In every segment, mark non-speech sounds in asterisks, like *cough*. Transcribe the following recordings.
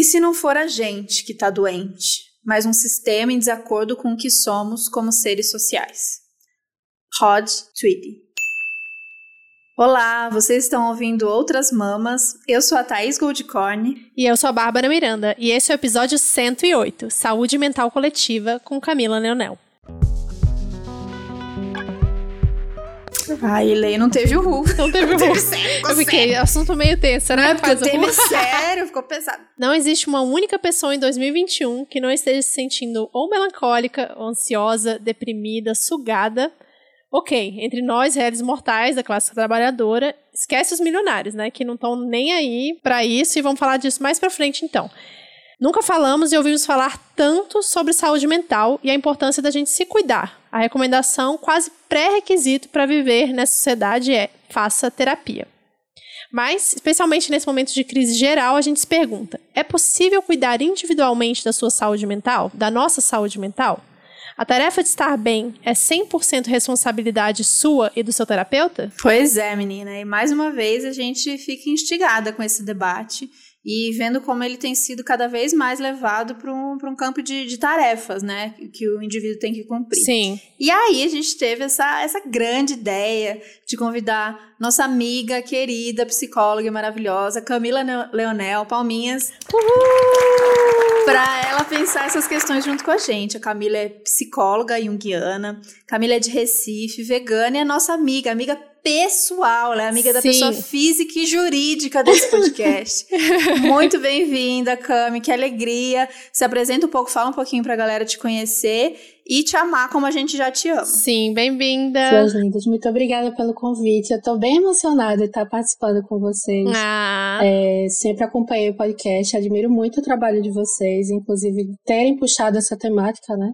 E se não for a gente que está doente, mas um sistema em desacordo com o que somos como seres sociais? Rod Tweedy. Olá, vocês estão ouvindo Outras Mamas. Eu sou a Thaís Goldcorn. E eu sou a Bárbara Miranda. E esse é o episódio 108, Saúde Mental Coletiva, com Camila Leonel. Ai, Lei, não teve o Ru. Não teve o Ru. Eu fiquei, assunto meio tenso, né? Não é porque teve sério, ficou pesado. Não existe uma única pessoa em 2021 que não esteja se sentindo ou melancólica, ou ansiosa, deprimida, sugada Ok, entre nós, réis mortais da classe trabalhadora, esquece os milionários, né? Que não estão nem aí para isso e vamos falar disso mais para frente então. Nunca falamos e ouvimos falar tanto sobre saúde mental e a importância da gente se cuidar. A recomendação, quase pré-requisito para viver nessa sociedade, é faça terapia. Mas, especialmente nesse momento de crise geral, a gente se pergunta: é possível cuidar individualmente da sua saúde mental, da nossa saúde mental? A tarefa de estar bem é 100% responsabilidade sua e do seu terapeuta? Pois é, menina. E mais uma vez a gente fica instigada com esse debate e vendo como ele tem sido cada vez mais levado para um, um campo de, de, tarefas, né? Que o indivíduo tem que cumprir. Sim. E aí a gente teve essa, essa grande ideia de convidar nossa amiga querida, psicóloga e maravilhosa, Camila Leonel, Palminhas. Para ela pensar essas questões junto com a gente. A Camila é psicóloga junguiana, Camila é de Recife, vegana e é nossa amiga, amiga pessoal, ela é amiga da pessoa física e jurídica desse *laughs* podcast. Muito bem-vinda, Cami, que alegria. Se apresenta um pouco, fala um pouquinho pra galera te conhecer e te amar como a gente já te ama. Sim, bem-vinda. Suas lindas, muito obrigada pelo convite. Eu tô bem emocionada de estar participando com vocês. Ah. É, sempre acompanhei o podcast, admiro muito o trabalho de vocês, inclusive terem puxado essa temática, né?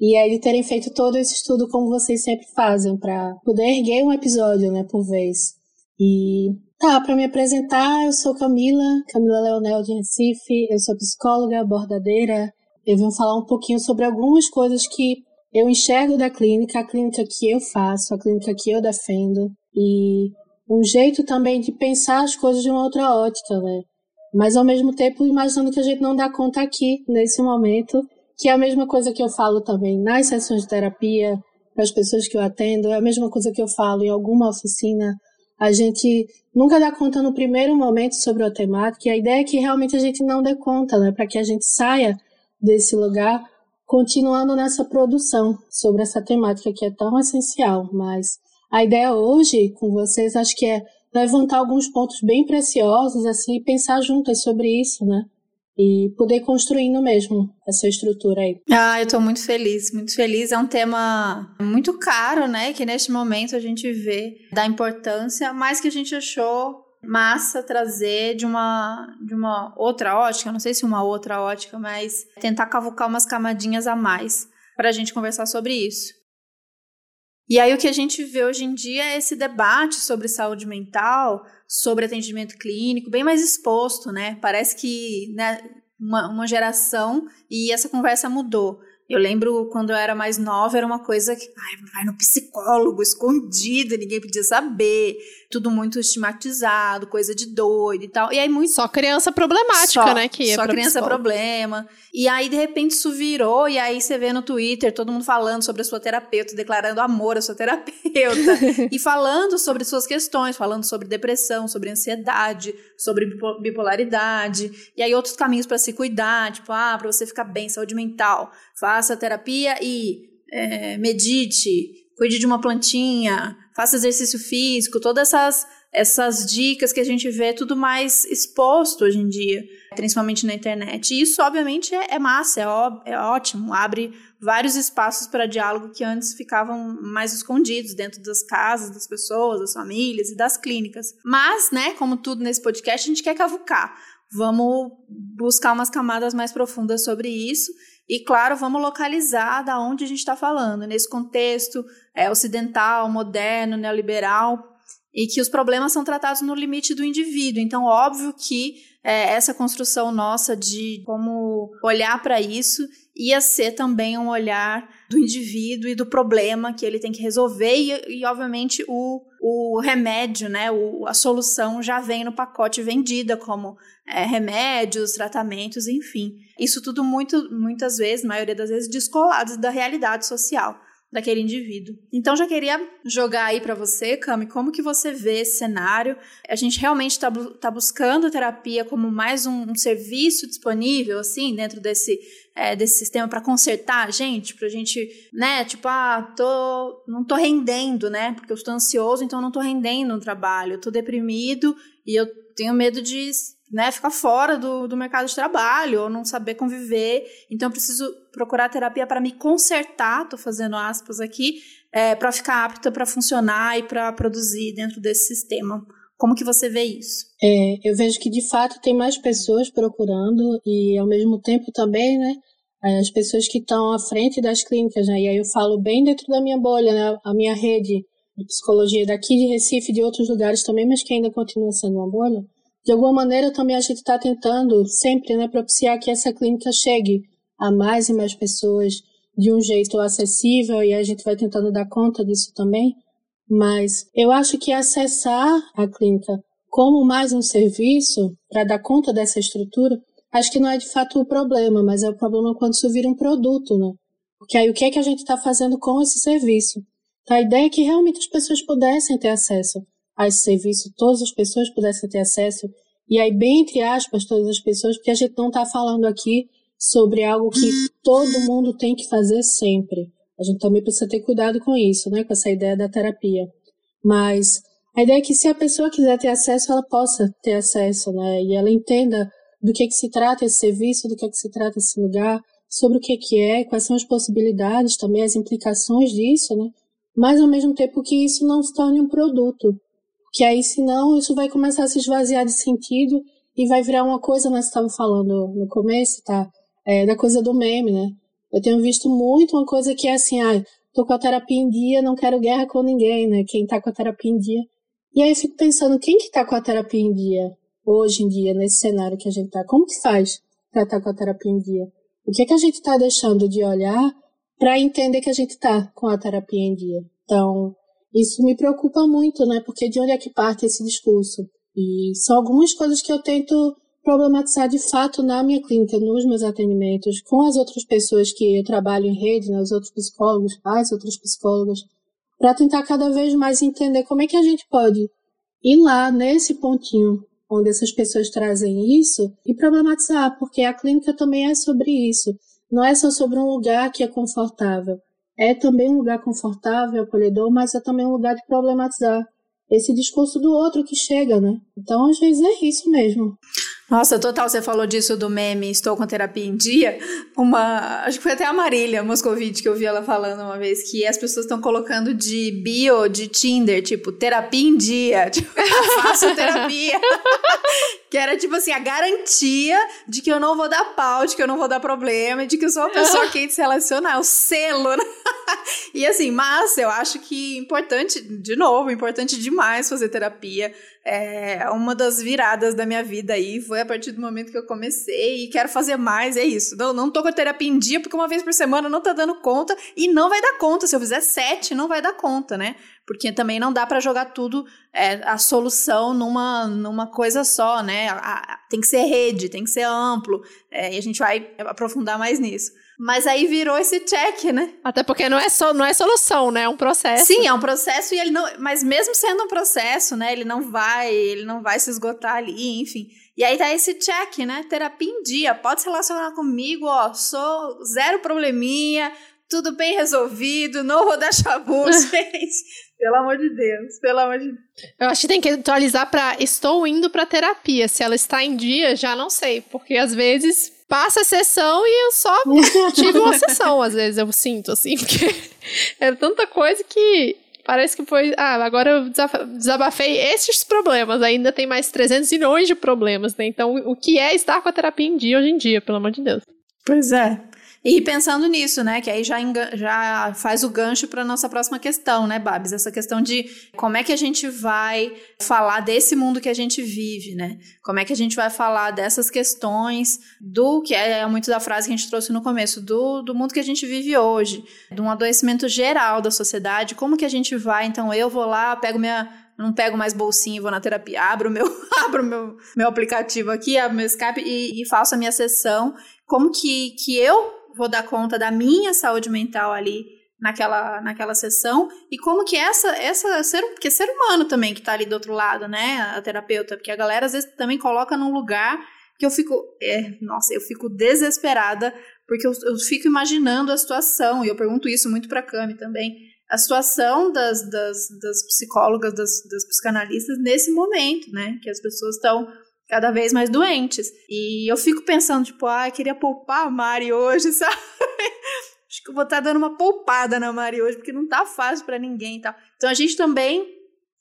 E aí de terem feito todo esse estudo como vocês sempre fazem, para poder erguer um episódio, né, por vez. E tá, para me apresentar, eu sou Camila, Camila Leonel de Recife, eu sou psicóloga, bordadeira. Eu vim falar um pouquinho sobre algumas coisas que eu enxergo da clínica, a clínica que eu faço, a clínica que eu defendo. E um jeito também de pensar as coisas de uma outra ótica, né? Mas ao mesmo tempo imaginando que a gente não dá conta aqui, nesse momento, que é a mesma coisa que eu falo também nas sessões de terapia, para as pessoas que eu atendo, é a mesma coisa que eu falo em alguma oficina. A gente nunca dá conta no primeiro momento sobre a temática, e a ideia é que realmente a gente não dê conta, né, para que a gente saia desse lugar continuando nessa produção sobre essa temática que é tão essencial. Mas a ideia hoje com vocês, acho que é levantar alguns pontos bem preciosos, assim, e pensar juntas sobre isso, né? E poder construindo mesmo essa estrutura aí. Ah, eu tô muito feliz, muito feliz. É um tema muito caro, né? Que neste momento a gente vê da importância, mas que a gente achou massa trazer de uma de uma outra ótica, não sei se uma outra ótica, mas tentar cavucar umas camadinhas a mais para a gente conversar sobre isso. E aí o que a gente vê hoje em dia é esse debate sobre saúde mental, sobre atendimento clínico, bem mais exposto, né? Parece que né, uma, uma geração e essa conversa mudou. Eu lembro quando eu era mais nova, era uma coisa que ai, vai no psicólogo, escondido, ninguém podia saber, tudo muito estigmatizado, coisa de doido e tal. E aí muito só criança problemática, só, né, que só criança psicólogo. problema. E aí de repente isso virou e aí você vê no Twitter todo mundo falando sobre a sua terapeuta, declarando amor à sua terapeuta *laughs* e falando sobre suas questões, falando sobre depressão, sobre ansiedade, sobre bipolaridade. E aí outros caminhos para se cuidar, tipo, ah, para você ficar bem, saúde mental faça terapia e é, medite, cuide de uma plantinha, faça exercício físico, todas essas, essas dicas que a gente vê tudo mais exposto hoje em dia, principalmente na internet. E isso, obviamente, é, é massa, é, ó, é ótimo, abre vários espaços para diálogo que antes ficavam mais escondidos dentro das casas, das pessoas, das famílias e das clínicas. Mas, né, como tudo nesse podcast, a gente quer cavucar. Vamos buscar umas camadas mais profundas sobre isso e, claro, vamos localizar da onde a gente está falando, nesse contexto é, ocidental, moderno, neoliberal, e que os problemas são tratados no limite do indivíduo. Então, óbvio que é, essa construção nossa de como olhar para isso ia ser também um olhar do indivíduo e do problema que ele tem que resolver e, e obviamente o, o remédio, né, o, a solução já vem no pacote vendida como é, remédios, tratamentos, enfim. Isso tudo muito, muitas vezes, maioria das vezes, descolado da realidade social daquele indivíduo. Então já queria jogar aí para você, Cami, como que você vê esse cenário? A gente realmente está tá buscando a terapia como mais um, um, serviço disponível, assim, dentro desse, é, desse sistema para consertar a gente, pra gente, né, tipo, ah, tô, não tô rendendo, né, porque eu estou ansioso, então não tô rendendo no trabalho, eu tô deprimido e eu tenho medo de né, ficar fora do, do mercado de trabalho ou não saber conviver. Então, eu preciso procurar terapia para me consertar, estou fazendo aspas aqui, é, para ficar apta para funcionar e para produzir dentro desse sistema. Como que você vê isso? É, eu vejo que de fato tem mais pessoas procurando e ao mesmo tempo também, né, as pessoas que estão à frente das clínicas, né, e aí eu falo bem dentro da minha bolha, né, a minha rede de psicologia daqui de Recife de outros lugares também, mas que ainda continua sendo uma bolha, de alguma maneira também a gente está tentando sempre né, propiciar que essa clínica chegue a mais e mais pessoas de um jeito acessível e a gente vai tentando dar conta disso também. Mas eu acho que acessar a clínica como mais um serviço para dar conta dessa estrutura, acho que não é de fato o problema, mas é o problema quando isso vira um produto, né? Porque aí o que é que a gente está fazendo com esse serviço? Então, a ideia é que realmente as pessoas pudessem ter acesso a esse serviço, todas as pessoas pudessem ter acesso, e aí, bem entre aspas, todas as pessoas, porque a gente não está falando aqui sobre algo que todo mundo tem que fazer sempre. A gente também precisa ter cuidado com isso, né, com essa ideia da terapia. Mas a ideia é que se a pessoa quiser ter acesso, ela possa ter acesso, né, e ela entenda do que, que se trata esse serviço, do que, que se trata esse lugar, sobre o que, que é, quais são as possibilidades, também as implicações disso, né, mas ao mesmo tempo que isso não se torne um produto, que aí, senão, isso vai começar a se esvaziar de sentido e vai virar uma coisa, né? Você estava falando no começo, tá? É, da coisa do meme, né? Eu tenho visto muito uma coisa que é assim, ah, tô com a terapia em dia, não quero guerra com ninguém, né? Quem tá com a terapia em dia. E aí eu fico pensando, quem que tá com a terapia em dia, hoje em dia, nesse cenário que a gente tá? Como que faz pra estar tá com a terapia em dia? O que é que a gente tá deixando de olhar para entender que a gente tá com a terapia em dia? Então, isso me preocupa muito, né? Porque de onde é que parte esse discurso? E são algumas coisas que eu tento problematizar de fato na minha clínica, nos meus atendimentos, com as outras pessoas que eu trabalho em rede, né, os outros psicólogos, as outras psicólogas, para tentar cada vez mais entender como é que a gente pode ir lá nesse pontinho onde essas pessoas trazem isso e problematizar, porque a clínica também é sobre isso. Não é só sobre um lugar que é confortável é também um lugar confortável, acolhedor, mas é também um lugar de problematizar esse discurso do outro que chega, né? Então, às vezes é isso mesmo. Nossa, total, você falou disso do meme Estou com terapia em dia. Uma, acho que foi até a Marília Moscovitch que eu vi ela falando uma vez que as pessoas estão colocando de bio de Tinder, tipo, terapia em dia, *laughs* tipo, faço terapia. *laughs* que era tipo assim, a garantia de que eu não vou dar pau, de que eu não vou dar problema, de que eu sou uma pessoa *laughs* que se relacionar, o selo, né? *laughs* e assim, mas eu acho que importante, de novo, importante demais fazer terapia é, uma das viradas da minha vida aí foi a partir do momento que eu comecei e quero fazer mais, é isso. Não, não tô com a terapia em dia porque uma vez por semana não tá dando conta e não vai dar conta. Se eu fizer sete, não vai dar conta, né? Porque também não dá para jogar tudo, é, a solução numa, numa coisa só, né? A, a, tem que ser rede, tem que ser amplo, é, e a gente vai aprofundar mais nisso. Mas aí virou esse check, né? Até porque não é, só, não é solução, né? É um processo. Sim, é um processo e ele não. Mas mesmo sendo um processo, né? Ele não vai, ele não vai se esgotar ali, enfim. E aí tá esse check, né? Terapia em dia. Pode se relacionar comigo, ó. Sou zero probleminha, tudo bem resolvido, não vou dar chabu, *laughs* gente. Pelo amor de Deus, pelo amor de Deus. Eu acho que tem que atualizar para estou indo para terapia. Se ela está em dia, já não sei, porque às vezes passa a sessão e eu só *laughs* tive uma sessão, às vezes eu sinto, assim, *laughs* porque é tanta coisa que parece que foi. Ah, agora eu desabafei esses problemas, ainda tem mais 300 milhões de problemas, né? Então, o que é estar com a terapia em dia hoje em dia, pelo amor de Deus? Pois é. E pensando nisso, né, que aí já, já faz o gancho para nossa próxima questão, né, Babs? Essa questão de como é que a gente vai falar desse mundo que a gente vive, né? Como é que a gente vai falar dessas questões do que é muito da frase que a gente trouxe no começo, do, do mundo que a gente vive hoje, de um adoecimento geral da sociedade. Como que a gente vai, então, eu vou lá, pego minha não pego mais bolsinha e vou na terapia, abro meu, *laughs* abro meu, meu aplicativo aqui, abro meu Skype e, e faço a minha sessão. Como que, que eu vou dar conta da minha saúde mental ali naquela, naquela sessão e como que essa essa ser porque ser humano também que tá ali do outro lado, né, a terapeuta, porque a galera às vezes também coloca num lugar que eu fico, é, nossa, eu fico desesperada porque eu, eu fico imaginando a situação e eu pergunto isso muito para Cami também a situação das, das, das psicólogas, das, das psicanalistas nesse momento, né? Que as pessoas estão cada vez mais doentes. E eu fico pensando, tipo, ah, queria poupar a Mari hoje, *laughs* sabe? Acho que eu vou estar tá dando uma poupada na Mari hoje, porque não tá fácil para ninguém e tal. Então a gente também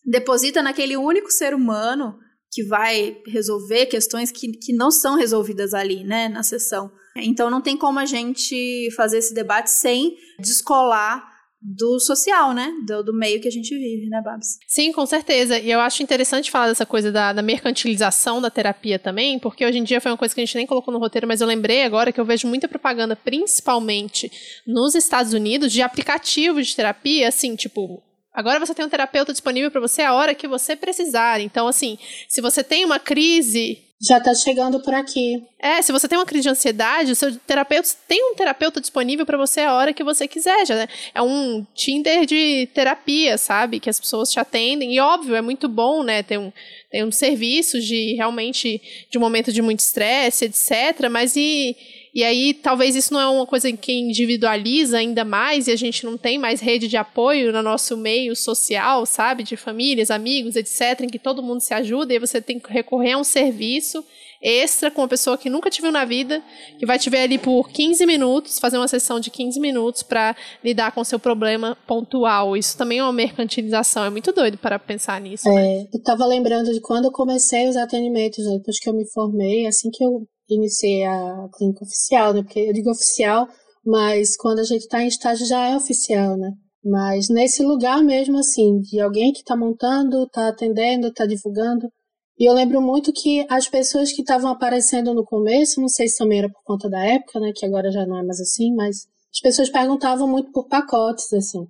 deposita naquele único ser humano que vai resolver questões que, que não são resolvidas ali, né, na sessão. Então não tem como a gente fazer esse debate sem descolar do social, né? Do, do, meio que a gente vive, né, Babs? Sim, com certeza. E eu acho interessante falar dessa coisa da, da, mercantilização da terapia também, porque hoje em dia foi uma coisa que a gente nem colocou no roteiro, mas eu lembrei agora que eu vejo muita propaganda, principalmente nos Estados Unidos, de aplicativos de terapia, assim, tipo, Agora você tem um terapeuta disponível para você a hora que você precisar. Então, assim, se você tem uma crise já está chegando por aqui. É, se você tem uma crise de ansiedade, o seu terapeuta tem um terapeuta disponível para você a hora que você quiser, já, né? É um Tinder de terapia, sabe? Que as pessoas te atendem. E óbvio, é muito bom, né? Ter um, ter um serviço de realmente de um momento de muito estresse, etc. Mas e e aí, talvez isso não é uma coisa que individualiza ainda mais e a gente não tem mais rede de apoio no nosso meio social, sabe? De famílias, amigos, etc., em que todo mundo se ajuda e você tem que recorrer a um serviço extra com uma pessoa que nunca te viu na vida, que vai te ver ali por 15 minutos, fazer uma sessão de 15 minutos para lidar com o seu problema pontual. Isso também é uma mercantilização, é muito doido para pensar nisso. É, né? Eu estava lembrando de quando eu comecei os atendimentos, né, depois que eu me formei, assim que eu iniciei a clínica oficial, né? Porque eu digo oficial, mas quando a gente está em estágio já é oficial, né? Mas nesse lugar mesmo, assim, de alguém que está montando, está atendendo, está divulgando. E eu lembro muito que as pessoas que estavam aparecendo no começo, não sei se também era por conta da época, né? Que agora já não é mais assim, mas as pessoas perguntavam muito por pacotes, assim.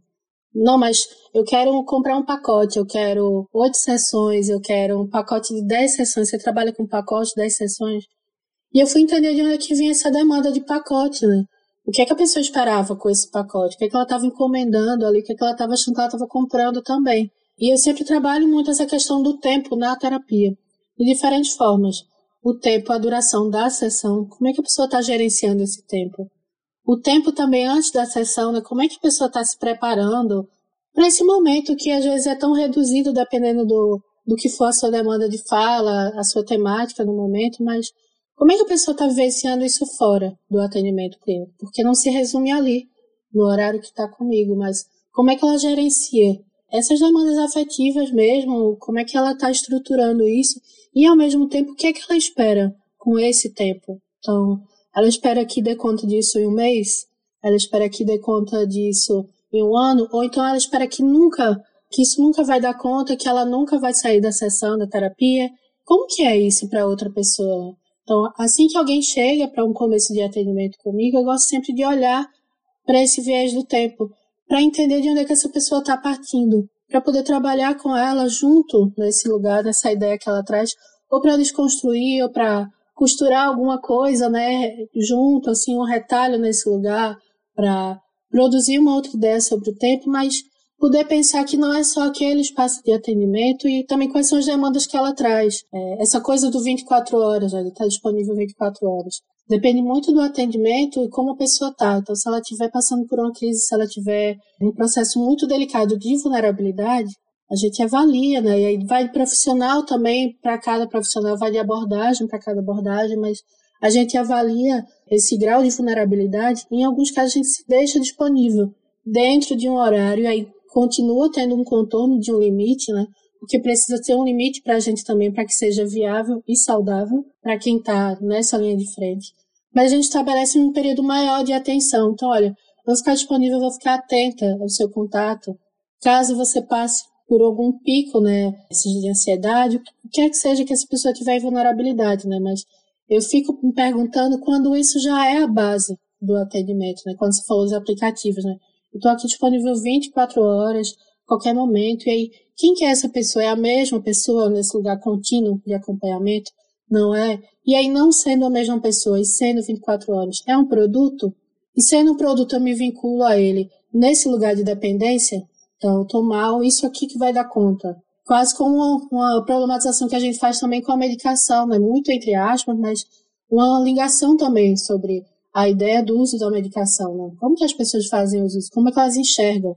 Não, mas eu quero comprar um pacote, eu quero oito sessões, eu quero um pacote de dez sessões. Você trabalha com um pacote, dez sessões? E eu fui entender de onde é que vinha essa demanda de pacote, né? O que é que a pessoa esperava com esse pacote? O que é que ela estava encomendando ali? O que é que ela estava achando que ela estava comprando também? E eu sempre trabalho muito essa questão do tempo na terapia, de diferentes formas. O tempo, a duração da sessão, como é que a pessoa está gerenciando esse tempo? O tempo também antes da sessão, né? Como é que a pessoa está se preparando para esse momento que às vezes é tão reduzido dependendo do, do que for a sua demanda de fala, a sua temática no momento, mas como é que a pessoa está vivenciando isso fora do atendimento clínico? Porque não se resume ali, no horário que está comigo, mas como é que ela gerencia essas demandas afetivas mesmo? Como é que ela está estruturando isso? E, ao mesmo tempo, o que é que ela espera com esse tempo? Então, ela espera que dê conta disso em um mês? Ela espera que dê conta disso em um ano? Ou então ela espera que nunca, que isso nunca vai dar conta, que ela nunca vai sair da sessão da terapia? Como que é isso para outra pessoa? Então, assim que alguém chega para um começo de atendimento comigo, eu gosto sempre de olhar para esse viés do tempo, para entender de onde é que essa pessoa está partindo, para poder trabalhar com ela junto nesse lugar, nessa ideia que ela traz, ou para desconstruir, ou para costurar alguma coisa, né, junto, assim, um retalho nesse lugar, para produzir uma outra ideia sobre o tempo, mas poder pensar que não é só aquele espaço de atendimento e também quais são as demandas que ela traz. É, essa coisa do 24 horas, ele está disponível 24 horas. Depende muito do atendimento e como a pessoa está. Então, se ela estiver passando por uma crise, se ela estiver em um processo muito delicado de vulnerabilidade, a gente avalia, né? E aí vai de profissional também, para cada profissional, vai de abordagem para cada abordagem, mas a gente avalia esse grau de vulnerabilidade. Em alguns casos, a gente se deixa disponível dentro de um horário, aí continua tendo um contorno de um limite, né? Porque precisa ter um limite para a gente também, para que seja viável e saudável para quem está nessa linha de frente. mas a gente estabelece um período maior de atenção. Então, olha, vou ficar disponível, vou ficar atenta ao seu contato. Caso você passe por algum pico, né, de ansiedade, o que quer que seja que essa pessoa tiver vulnerabilidade, né, mas eu fico me perguntando quando isso já é a base do atendimento, né, quando você falou dos aplicativos, né, eu estou aqui disponível 24 horas, qualquer momento, e aí, quem que é essa pessoa? É a mesma pessoa nesse lugar contínuo de acompanhamento? Não é? E aí, não sendo a mesma pessoa e sendo 24 horas, é um produto? E sendo um produto, eu me vinculo a ele nesse lugar de dependência? Então, eu tô mal, isso aqui que vai dar conta. Quase como uma, uma problematização que a gente faz também com a medicação, né? Muito entre aspas, mas uma ligação também sobre a ideia do uso da medicação, né? Como que as pessoas fazem uso? Como é que elas enxergam?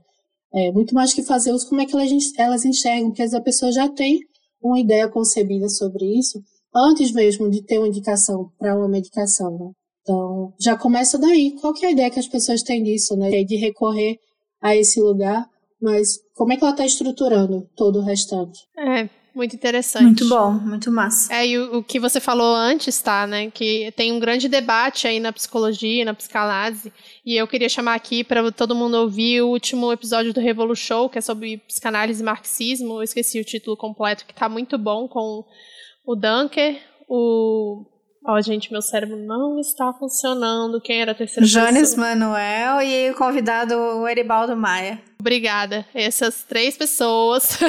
É, muito mais que fazer uso, como é que elas, elas enxergam? Porque a pessoa já tem uma ideia concebida sobre isso antes mesmo de ter uma indicação para uma medicação, né? Então, já começa daí. Qual que é a ideia que as pessoas têm disso, né? De recorrer a esse lugar, mas como é que ela está estruturando todo o restante? É, muito interessante. Muito bom, muito massa. É, e o, o, que você falou antes, tá, né? Que tem um grande debate aí na psicologia, na psicanálise. E eu queria chamar aqui para todo mundo ouvir o último episódio do Revolu Show, que é sobre psicanálise e marxismo. Eu esqueci o título completo, que tá muito bom com o Dunker, o Ó, oh, gente, meu cérebro não está funcionando. Quem era a terceira Jones pessoa? Manuel e o convidado o Eribaldo Maia. Obrigada. Essas três pessoas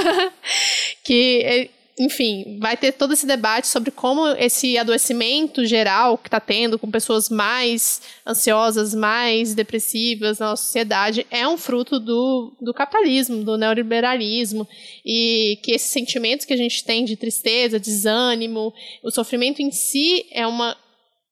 *laughs* que enfim, vai ter todo esse debate sobre como esse adoecimento geral que está tendo com pessoas mais ansiosas, mais depressivas na nossa sociedade é um fruto do, do capitalismo, do neoliberalismo, e que esses sentimentos que a gente tem de tristeza, desânimo, o sofrimento em si é uma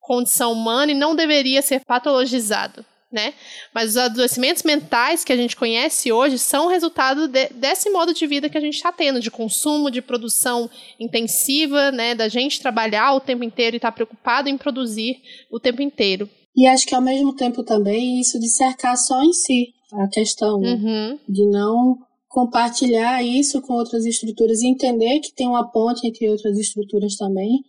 condição humana e não deveria ser patologizado né? Mas os adoecimentos mentais que a gente conhece hoje são resultado de, desse modo de vida que a gente está tendo, de consumo, de produção intensiva, né? Da gente trabalhar o tempo inteiro e estar tá preocupado em produzir o tempo inteiro. E acho que ao mesmo tempo também isso de cercar só em si a questão, uhum. de não compartilhar isso com outras estruturas e entender que tem uma ponte entre outras estruturas também.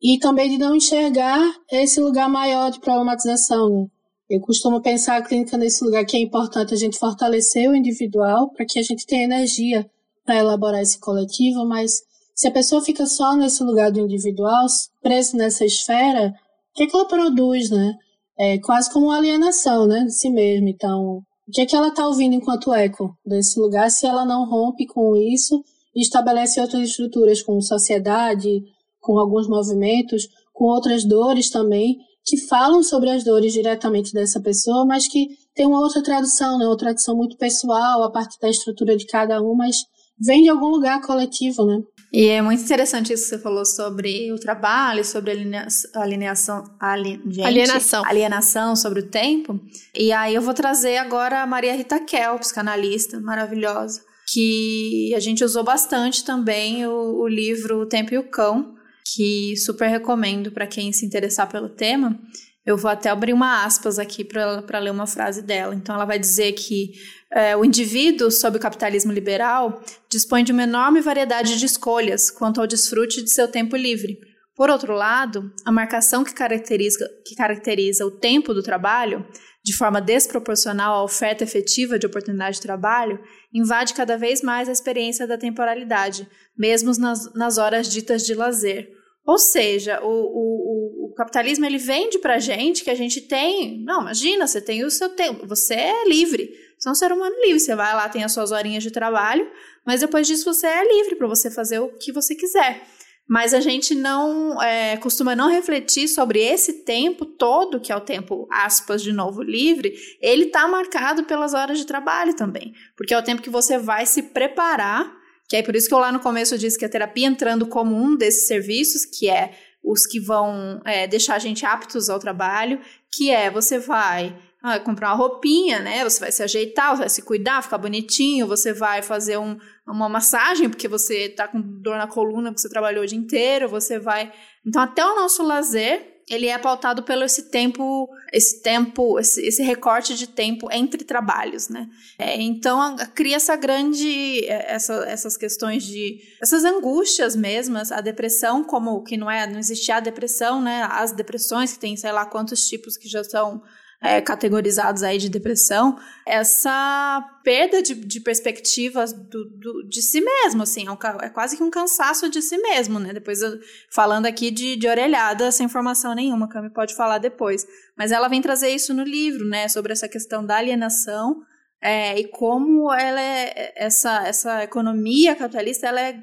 E também de não enxergar esse lugar maior de problematização, né? Eu costumo pensar a clínica nesse lugar que é importante a gente fortalecer o individual para que a gente tenha energia para elaborar esse coletivo, mas se a pessoa fica só nesse lugar do individual, preso nessa esfera, o que, é que ela produz, né? É quase como uma alienação, né, de si mesma. Então, o que é que ela está ouvindo enquanto eco desse lugar se ela não rompe com isso e estabelece outras estruturas, com sociedade, com alguns movimentos, com outras dores também, que falam sobre as dores diretamente dessa pessoa, mas que tem uma outra tradução, né? Uma tradução muito pessoal, a partir da estrutura de cada um, mas vem de algum lugar coletivo, né? E é muito interessante isso que você falou sobre o trabalho, sobre a alineação, ali, gente, alienação. alienação sobre o tempo. E aí eu vou trazer agora a Maria Rita Kel, psicanalista maravilhosa, que a gente usou bastante também o, o livro O Tempo e o Cão, que super recomendo para quem se interessar pelo tema. Eu vou até abrir uma aspas aqui para ler uma frase dela. Então, ela vai dizer que é, o indivíduo, sob o capitalismo liberal, dispõe de uma enorme variedade de escolhas quanto ao desfrute de seu tempo livre. Por outro lado, a marcação que caracteriza, que caracteriza o tempo do trabalho, de forma desproporcional à oferta efetiva de oportunidade de trabalho, invade cada vez mais a experiência da temporalidade, mesmo nas, nas horas ditas de lazer, ou seja, o, o, o, capitalismo ele vende pra gente que a gente tem. Não, imagina, você tem o seu tempo, você é livre. Você é um ser humano livre. Você vai lá, tem as suas horinhas de trabalho, mas depois disso você é livre para você fazer o que você quiser. Mas a gente não é, costuma não refletir sobre esse tempo todo, que é o tempo, aspas, de novo, livre, ele está marcado pelas horas de trabalho também. Porque é o tempo que você vai se preparar que é por isso que eu lá no começo disse que a terapia entrando como um desses serviços, que é os que vão é, deixar a gente aptos ao trabalho, que é você vai ah, comprar uma roupinha, né? Você vai se ajeitar, você vai se cuidar, ficar bonitinho, você vai fazer um, uma massagem porque você tá com dor na coluna, porque você trabalhou o dia inteiro, você vai. Então, até o nosso lazer ele é pautado pelo esse tempo, esse tempo, esse, esse recorte de tempo entre trabalhos, né? É, então cria essa grande, é, essa, essas questões de, essas angústias mesmas, a depressão como que não é, não existia a depressão, né? As depressões que tem, sei lá quantos tipos que já são é, categorizados aí de depressão, essa perda de, de perspectivas do, do, de si mesmo, assim, é, um, é, quase que um cansaço de si mesmo, né? Depois, eu, falando aqui de, de orelhada, sem informação nenhuma, Cami pode falar depois. Mas ela vem trazer isso no livro, né? Sobre essa questão da alienação é, e como ela é, essa, essa economia capitalista, ela é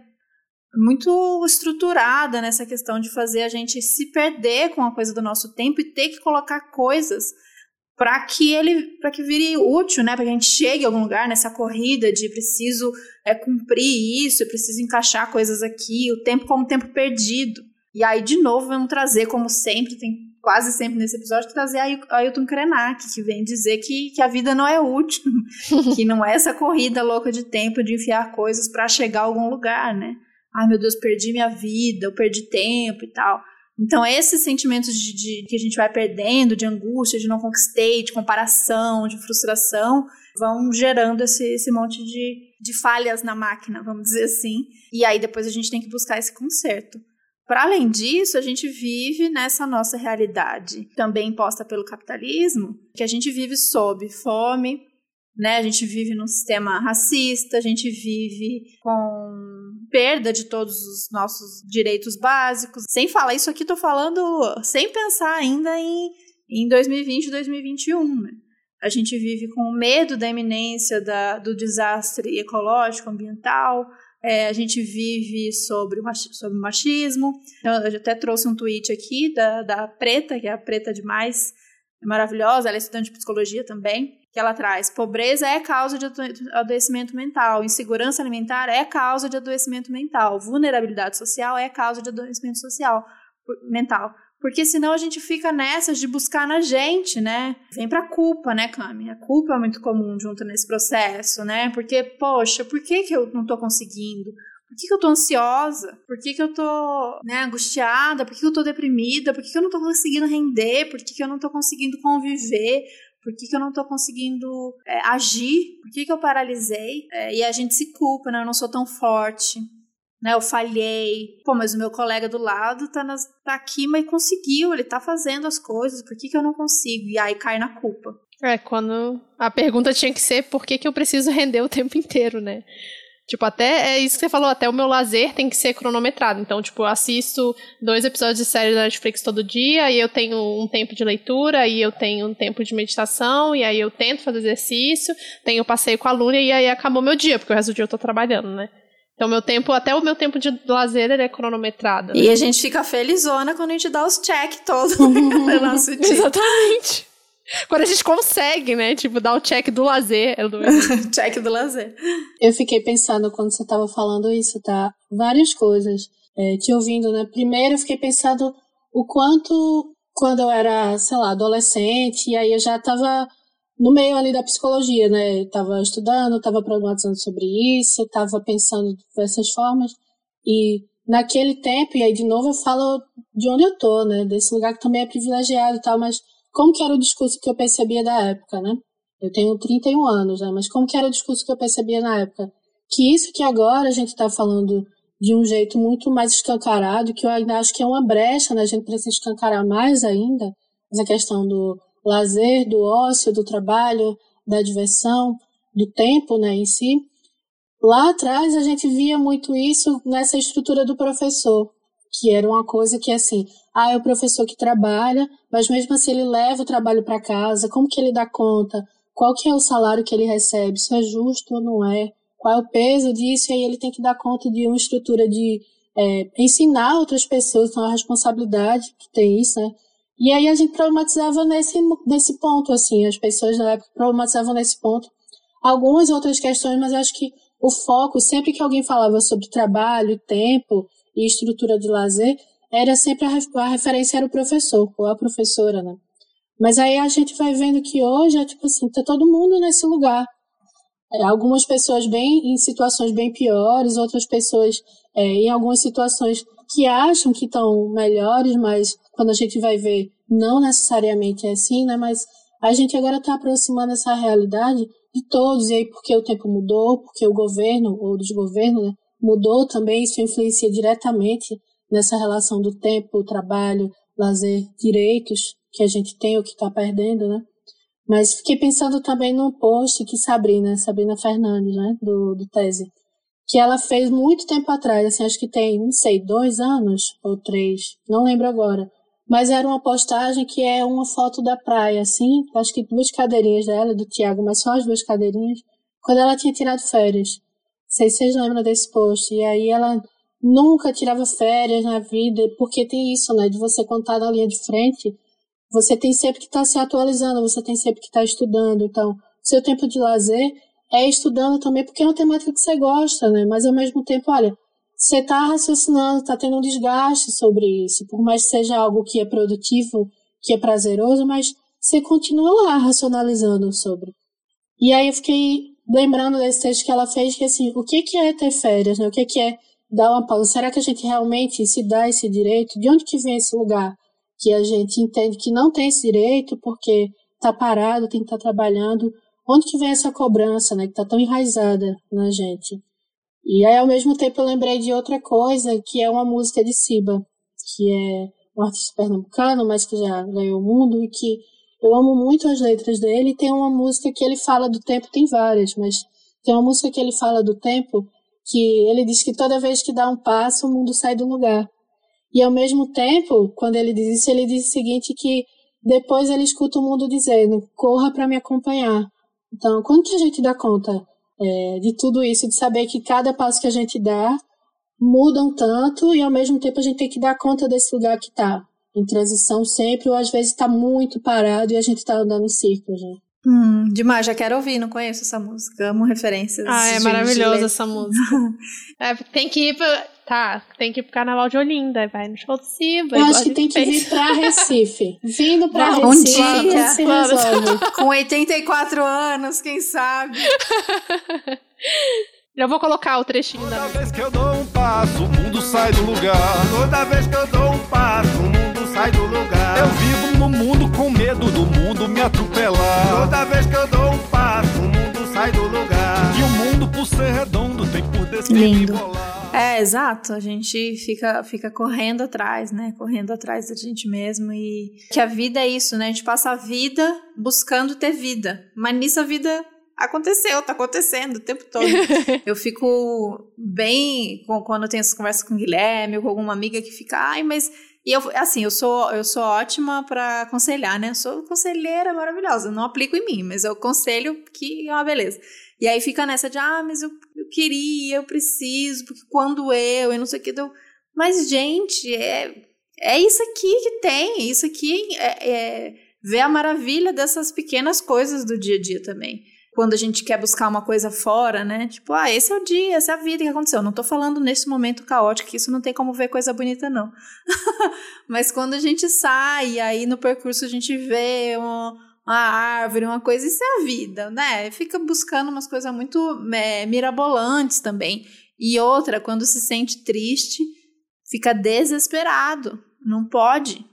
muito estruturada nessa questão de fazer a gente se perder com a coisa do nosso tempo e ter que colocar coisas para que ele para que vire útil, né, para que a gente chegue a algum lugar nessa corrida de preciso é, cumprir isso, preciso encaixar coisas aqui, o tempo como tempo perdido. E aí de novo vamos trazer como sempre, tem quase sempre nesse episódio trazer a Ailton Krenak, que vem dizer que, que a vida não é útil, *laughs* que não é essa corrida louca de tempo de enfiar coisas para chegar a algum lugar, né? Ai meu Deus, perdi minha vida, eu perdi tempo e tal. Então, esses sentimentos de, de, que a gente vai perdendo, de angústia, de não conquistei, de comparação, de frustração, vão gerando esse, esse monte de, de falhas na máquina, vamos dizer assim. E aí depois a gente tem que buscar esse conserto. Para além disso, a gente vive nessa nossa realidade, também imposta pelo capitalismo, que a gente vive sob fome, né? A gente vive num sistema racista, a gente vive com perda de todos os nossos direitos básicos. Sem falar isso aqui, tô falando sem pensar ainda em, em 2020 e 2021, né? A gente vive com medo da iminência da, do desastre ecológico, ambiental. É, a gente vive sobre o, sobre o machismo. Eu, eu até trouxe um tweet aqui da, da Preta, que é a Preta demais, é maravilhosa, ela é estudante de psicologia também que ela traz. Pobreza é causa de adoecimento mental, insegurança alimentar é causa de adoecimento mental, vulnerabilidade social é causa de adoecimento social mental. Porque senão a gente fica nessas de buscar na gente, né? Vem pra culpa, né, Cami? A culpa é muito comum junto nesse processo, né? Porque, poxa, por que, que eu não tô conseguindo? Por que, que eu tô ansiosa? Por que, que eu tô né, angustiada? Por que, que eu tô deprimida? Por que, que eu não tô conseguindo render? Por que, que eu não tô conseguindo conviver? Por que, que eu não tô conseguindo é, agir? Por que, que eu paralisei? É, e a gente se culpa, né? Eu não sou tão forte. Né, eu falhei. Pô, mas o meu colega do lado tá, tá aqui, mas conseguiu, ele tá fazendo as coisas, por que, que eu não consigo? E aí cai na culpa. É, quando a pergunta tinha que ser por que, que eu preciso render o tempo inteiro, né? Tipo, até é isso que você falou, até o meu lazer tem que ser cronometrado. Então, tipo, eu assisto dois episódios de série da Netflix todo dia, e eu tenho um tempo de leitura, e eu tenho um tempo de meditação, e aí eu tento fazer exercício, tenho passeio com a Luna, e aí acabou meu dia, porque o resto do dia eu tô trabalhando, né? Então, meu tempo, até o meu tempo de lazer, ele é cronometrado. Né? E a gente fica felizona quando a gente dá os check todos *laughs* *laughs* no nosso dia. Exatamente. Quando a gente consegue, né? Tipo, dar o check do lazer. É do... *laughs* check do lazer. Eu fiquei pensando quando você tava falando isso, tá? Várias coisas. É, te ouvindo, né? Primeiro eu fiquei pensando o quanto, quando eu era, sei lá, adolescente, e aí eu já tava no meio ali da psicologia, né? Eu tava estudando, tava problematizando sobre isso, tava pensando de diversas formas. E naquele tempo, e aí de novo eu falo de onde eu tô, né? Desse lugar que também é privilegiado e tal, mas como que era o discurso que eu percebia da época, né? Eu tenho 31 anos, né? Mas como que era o discurso que eu percebia na época? Que isso que agora a gente está falando de um jeito muito mais escancarado, que eu ainda acho que é uma brecha, né? A gente precisa escancarar mais ainda essa questão do lazer, do ócio, do trabalho, da diversão, do tempo, né, em si. Lá atrás a gente via muito isso nessa estrutura do professor, que era uma coisa que assim, ah, é o professor que trabalha, mas mesmo assim ele leva o trabalho para casa, como que ele dá conta? Qual que é o salário que ele recebe? Isso é justo ou não é? Qual é o peso disso? E aí ele tem que dar conta de uma estrutura de é, ensinar outras pessoas, então a responsabilidade que tem isso, né? E aí a gente problematizava nesse, nesse ponto, assim, as pessoas na época problematizavam nesse ponto. Algumas outras questões, mas acho que o foco, sempre que alguém falava sobre trabalho, tempo e estrutura de lazer, era sempre a, a referência era o professor ou a professora, né? Mas aí a gente vai vendo que hoje é tipo assim, tá todo mundo nesse lugar. É, algumas pessoas bem em situações bem piores, outras pessoas é, em algumas situações que acham que estão melhores, mas quando a gente vai ver, não necessariamente é assim, né? Mas a gente agora está aproximando essa realidade de todos, e aí porque o tempo mudou, porque o governo, ou o desgoverno, né, mudou também, isso influencia diretamente nessa relação do tempo, trabalho, lazer, direitos que a gente tem ou que está perdendo, né? Mas fiquei pensando também num post que Sabrina, Sabrina Fernandes, né, do, do Tese, que ela fez muito tempo atrás, assim, acho que tem, não sei, dois anos ou três, não lembro agora. Mas era uma postagem que é uma foto da praia, assim, acho que duas cadeirinhas dela, do Tiago, mas só as duas cadeirinhas, quando ela tinha tirado férias. Sei se vocês lembram desse post. E aí ela nunca tirava férias na vida, porque tem isso, né, de você contar na linha de frente, você tem sempre que estar tá se atualizando, você tem sempre que estar tá estudando. Então, seu tempo de lazer é estudando também, porque é uma temática que você gosta, né? Mas ao mesmo tempo, olha, você está raciocinando, está tendo um desgaste sobre isso, por mais que seja algo que é produtivo, que é prazeroso, mas você continua lá racionalizando sobre. E aí eu fiquei lembrando desse texto que ela fez, que assim, o que, que é ter férias, né? O que, que é dar uma pausa? Será que a gente realmente se dá esse direito? De onde que vem esse lugar? que a gente entende que não tem esse direito porque está parado, tem que estar tá trabalhando. Onde que vem essa cobrança, né, que está tão enraizada na gente? E aí, ao mesmo tempo, eu lembrei de outra coisa, que é uma música de Siba, que é um artista pernambucano, mas que já ganhou o mundo, e que eu amo muito as letras dele. Tem uma música que ele fala do tempo, tem várias, mas tem uma música que ele fala do tempo, que ele diz que toda vez que dá um passo, o mundo sai do lugar. E ao mesmo tempo, quando ele diz isso, ele diz o seguinte que depois ele escuta o mundo dizendo, corra para me acompanhar. Então, quando que a gente dá conta é, de tudo isso, de saber que cada passo que a gente dá muda um tanto e ao mesmo tempo a gente tem que dar conta desse lugar que está em transição sempre, ou às vezes está muito parado e a gente está andando em círculos, né? Hum, demais, já quero ouvir, não conheço essa música, amo referências. Ah, é maravilhosa essa música. *laughs* é, tem que ir pra, Tá, tem que ir pro carnaval de Olinda, vai no show do Silva. Eu acho que tem que vir pra Recife. *laughs* Vindo pra Não, Recife, um dia, se resolve. Com 84 anos, quem sabe? *laughs* Já vou colocar o trechinho Toda da Toda vez que eu dou um passo, o mundo sai do lugar. Toda vez que eu dou um passo, sai do lugar. Eu vivo no mundo com medo do mundo me atropelar. Toda vez que eu dou um passo, o mundo sai do lugar. E o mundo, por ser redondo, tem por destino Lindo. É, exato. A gente fica, fica correndo atrás, né? Correndo atrás da gente mesmo. E que a vida é isso, né? A gente passa a vida buscando ter vida. Mas nisso a vida aconteceu, tá acontecendo o tempo todo. *laughs* eu fico bem quando eu tenho essas conversas com o Guilherme ou com alguma amiga que fica, ai, mas. E eu, assim, eu sou, eu sou ótima para aconselhar, né? Eu sou conselheira maravilhosa. não aplico em mim, mas eu aconselho que é uma beleza. E aí fica nessa de, ah, mas eu, eu queria, eu preciso, porque quando eu, eu não sei o que, deu. Mas, gente, é, é isso aqui que tem, isso aqui é, é ver a maravilha dessas pequenas coisas do dia a dia também. Quando a gente quer buscar uma coisa fora, né? Tipo, ah, esse é o dia, essa é a vida que aconteceu. Eu não tô falando nesse momento caótico, que isso não tem como ver coisa bonita, não. *laughs* Mas quando a gente sai, aí no percurso a gente vê um, uma árvore, uma coisa, isso é a vida, né? Fica buscando umas coisas muito é, mirabolantes também. E outra, quando se sente triste, fica desesperado. Não pode.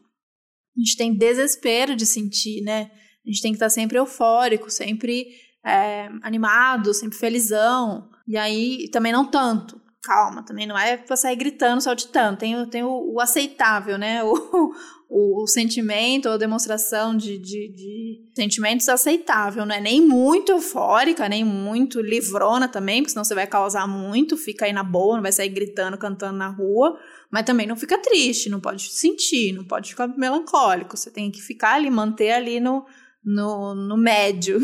A gente tem desespero de sentir, né? A gente tem que estar sempre eufórico, sempre é, animado, sempre felizão. E aí também não tanto. Calma, também não é pra sair gritando, saltitando. Tem, tem o, o aceitável, né? *laughs* O, o, o sentimento ou demonstração de, de, de, sentimentos aceitável, não é nem muito eufórica, nem muito livrona também, porque senão você vai causar muito, fica aí na boa, não vai sair gritando, cantando na rua, mas também não fica triste, não pode sentir, não pode ficar melancólico, você tem que ficar ali, manter ali no, no, no médio.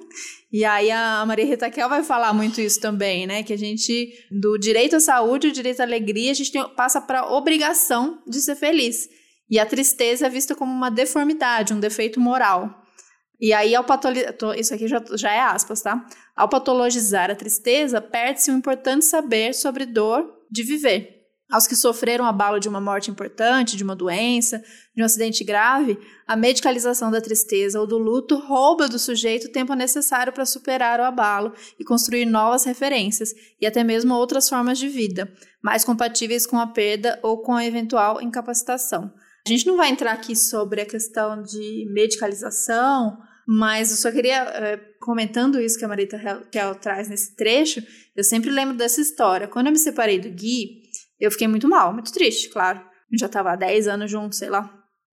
*laughs* e aí a Maria Rita Kel vai falar muito isso também, né? Que a gente, do direito à saúde, o direito à alegria, a gente tem, passa para obrigação de ser feliz. E a tristeza é vista como uma deformidade, um defeito moral. E aí, ao patologizar, isso aqui já, já é aspas, tá? Ao patologizar a tristeza, perde-se um importante saber sobre dor de viver. Aos que sofreram abalo de uma morte importante, de uma doença, de um acidente grave, a medicalização da tristeza ou do luto rouba do sujeito o tempo necessário para superar o abalo e construir novas referências e até mesmo outras formas de vida, mais compatíveis com a perda ou com a eventual incapacitação A gente não vai entrar aqui sobre a questão de medicalização, mas eu só queria, é, comentando isso que a Marita Kel traz nesse trecho, eu sempre lembro dessa história. Quando eu me separei do Gui, eu fiquei muito mal, muito triste, claro. Eu já estava há 10 anos juntos, sei lá.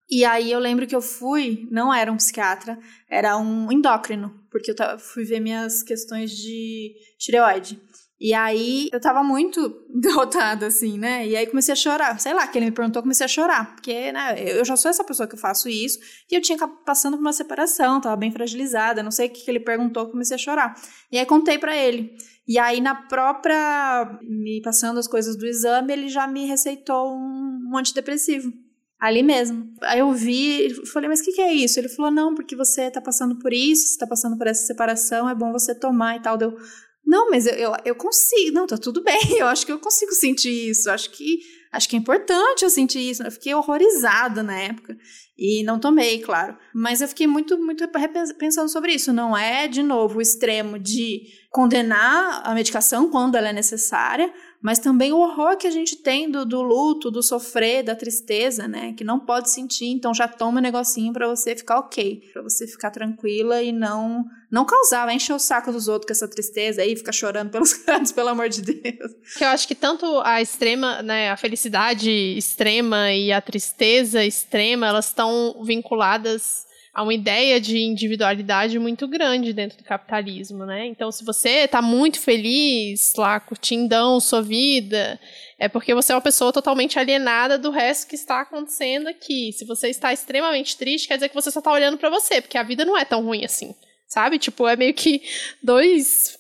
E aí eu lembro que eu fui, não era um psiquiatra, era um endócrino, porque eu fui ver minhas questões de tireoide. E aí eu tava muito *laughs* derrotada, assim, né? E aí comecei a chorar. Sei lá, que ele me perguntou, comecei a chorar. Porque, né, eu já sou essa pessoa que eu faço isso. E eu tinha passando por uma separação, tava bem fragilizada. Não sei o que, que ele perguntou, comecei a chorar. E aí contei para ele. E aí, na própria. me passando as coisas do exame, ele já me receitou um, antidepressivo ali mesmo. Aí eu vi, falei, mas o que, que, é isso? Ele falou, não, porque você tá passando por isso, você tá passando por essa separação, é bom você tomar e tal. Deu, não, mas eu, eu, eu, consigo. Não, tá tudo bem. *laughs* Eu acho que eu consigo sentir isso. Acho que acho que é importante eu sentir isso. Eu fiquei horrorizada na época. E não tomei, claro. Mas eu fiquei muito, muito pensando sobre isso. Não é, de novo, o extremo de condenar a medicação quando ela é necessária, mas também o horror que a gente tem do, do luto, do sofrer, da tristeza, né? Que não pode sentir, então já toma um negocinho para você ficar ok, para você ficar tranquila e não não causar, vai encher o saco dos outros com essa tristeza aí, ficar chorando pelos *laughs* cantos, pelo amor de Deus. Eu acho que tanto a extrema, né, a felicidade extrema e a tristeza extrema, elas estão vinculadas há uma ideia de individualidade muito grande dentro do capitalismo, né? Então, se você está muito feliz lá, curtindão sua vida, é porque você é uma pessoa totalmente alienada do resto que está acontecendo aqui. Se você está extremamente triste, quer dizer que você só está olhando para você, porque a vida não é tão ruim assim, sabe? Tipo, é meio que dois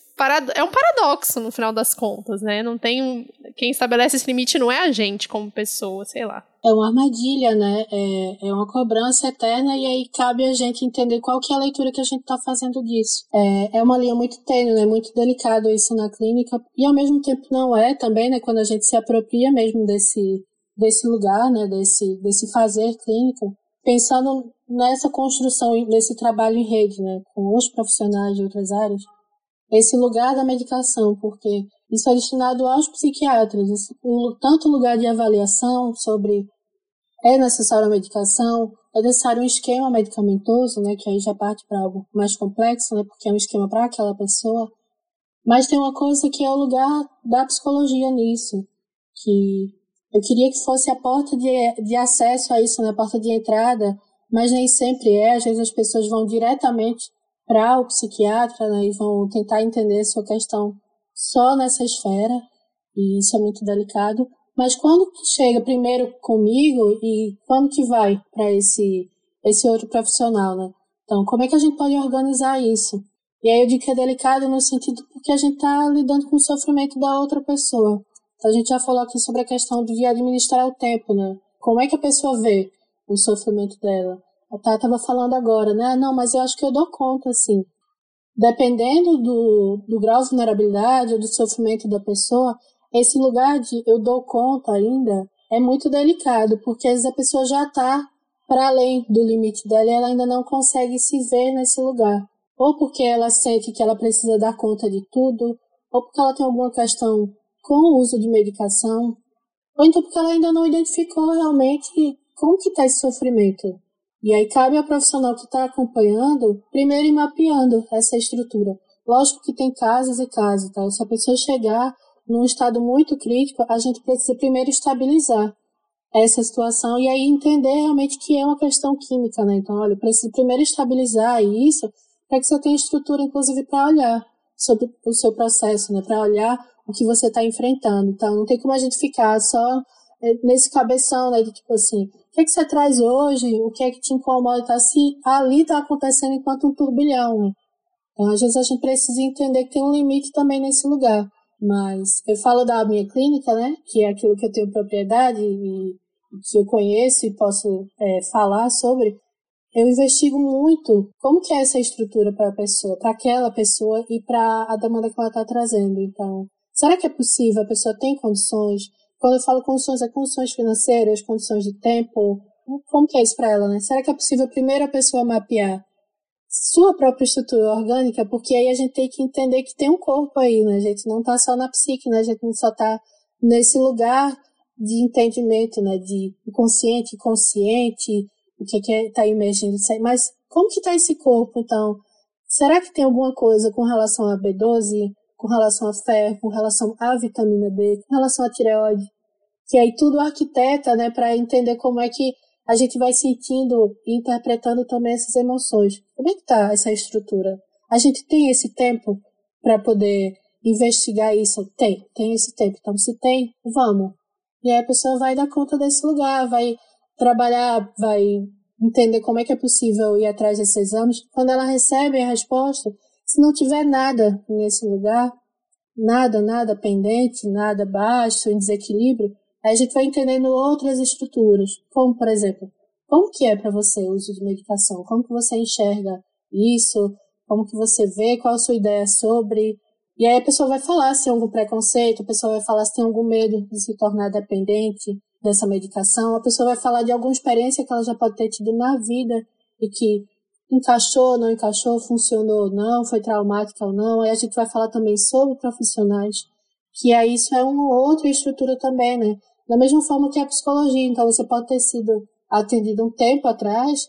é um paradoxo no final das contas, né? Não tem quem estabelece esse limite não é a gente como pessoa, sei lá. É uma armadilha, né? É, é uma cobrança eterna e aí cabe a gente entender qual que é a leitura que a gente está fazendo disso. É, é uma linha muito tênue, né? Muito delicado isso na clínica e ao mesmo tempo não é também, né? Quando a gente se apropria mesmo desse desse lugar, né? Desse desse fazer clínico, pensando nessa construção desse trabalho em rede, né? Com os profissionais de outras áreas esse lugar da medicação, porque isso é destinado aos psiquiatras, tanto lugar de avaliação sobre é necessário a medicação, é necessário um esquema medicamentoso, né, que aí já parte para algo mais complexo, né, porque é um esquema para aquela pessoa. Mas tem uma coisa que é o lugar da psicologia nisso, que eu queria que fosse a porta de, de acesso a isso, né, a porta de entrada, mas nem sempre é. Às vezes as pessoas vão diretamente para o psiquiatra né, e vão tentar entender sua questão só nessa esfera, e isso é muito delicado. Mas quando que chega primeiro comigo e quando que vai para esse, esse outro profissional, né? Então, como é que a gente pode organizar isso? E aí eu digo que é delicado no sentido porque a gente está lidando com o sofrimento da outra pessoa. Então, a gente já falou aqui sobre a questão de administrar o tempo, né? Como é que a pessoa vê o sofrimento dela? A Tá estava falando agora, né? Não, mas eu acho que eu dou conta, assim. Dependendo do, do grau de vulnerabilidade ou do sofrimento da pessoa, esse lugar de eu dou conta ainda é muito delicado, porque às vezes a pessoa já está para além do limite dela e ela ainda não consegue se ver nesse lugar. Ou porque ela sente que ela precisa dar conta de tudo, ou porque ela tem alguma questão com o uso de medicação, ou então porque ela ainda não identificou realmente como que está esse sofrimento. E aí cabe ao profissional que está acompanhando, primeiro ir mapeando essa estrutura. Lógico que tem casos e casos, tá? Se a pessoa chegar num estado muito crítico, a gente precisa primeiro estabilizar essa situação e aí entender realmente que é uma questão química, né? Então, olha, preciso primeiro estabilizar isso para que você tenha estrutura, inclusive, para olhar sobre o seu processo, né? Para olhar o que você está enfrentando. Então, não tem como a gente ficar só eh, nesse cabeção, né? De tipo assim, o que, que você traz hoje? O que é que te incomoda? Tá, se ali está acontecendo enquanto um turbilhão. Então, às vezes a gente precisa entender que tem um limite também nesse lugar. Mas eu falo da minha clínica, né? Que é aquilo que eu tenho propriedade e que eu conheço e posso é, falar sobre. Eu investigo muito como que é essa estrutura para a pessoa, para aquela pessoa e para a demanda que ela está trazendo. Então, será que é possível? A pessoa tem condições? Quando eu falo condições, é condições financeiras, condições de tempo. Como que é isso para ela, né? Será que é possível primeiro a pessoa mapear sua própria estrutura orgânica? Porque aí a gente tem que entender que tem um corpo aí, né? A gente não tá só na psique, né? A gente não só tá nesse lugar de entendimento, né, de consciente, consciente, o que é está emergindo, mas como que está esse corpo, então? Será que tem alguma coisa com relação a B12, com relação a ferro, com relação à vitamina D, com relação à tireoide? Que aí tudo arquiteta, né, para entender como é que a gente vai sentindo e interpretando também essas emoções. Como é que tá essa estrutura? A gente tem esse tempo para poder investigar isso? Tem, tem esse tempo. Então, se tem, vamos. E aí a pessoa vai dar conta desse lugar, vai trabalhar, vai entender como é que é possível ir atrás desses exames. Quando ela recebe a resposta, se não tiver nada nesse lugar, nada, nada pendente, nada baixo, em desequilíbrio, aí a gente vai entendendo outras estruturas, como por exemplo, como que é para você o uso de medicação? Como que você enxerga isso? Como que você vê? Qual a sua ideia sobre? E aí a pessoa vai falar se tem algum preconceito, a pessoa vai falar se tem algum medo de se tornar dependente dessa medicação, a pessoa vai falar de alguma experiência que ela já pode ter tido na vida e que encaixou, não encaixou, funcionou ou não, foi traumática ou não. Aí a gente vai falar também sobre profissionais, que aí isso é uma outra estrutura também, né? Da mesma forma que a psicologia, então você pode ter sido atendido um tempo atrás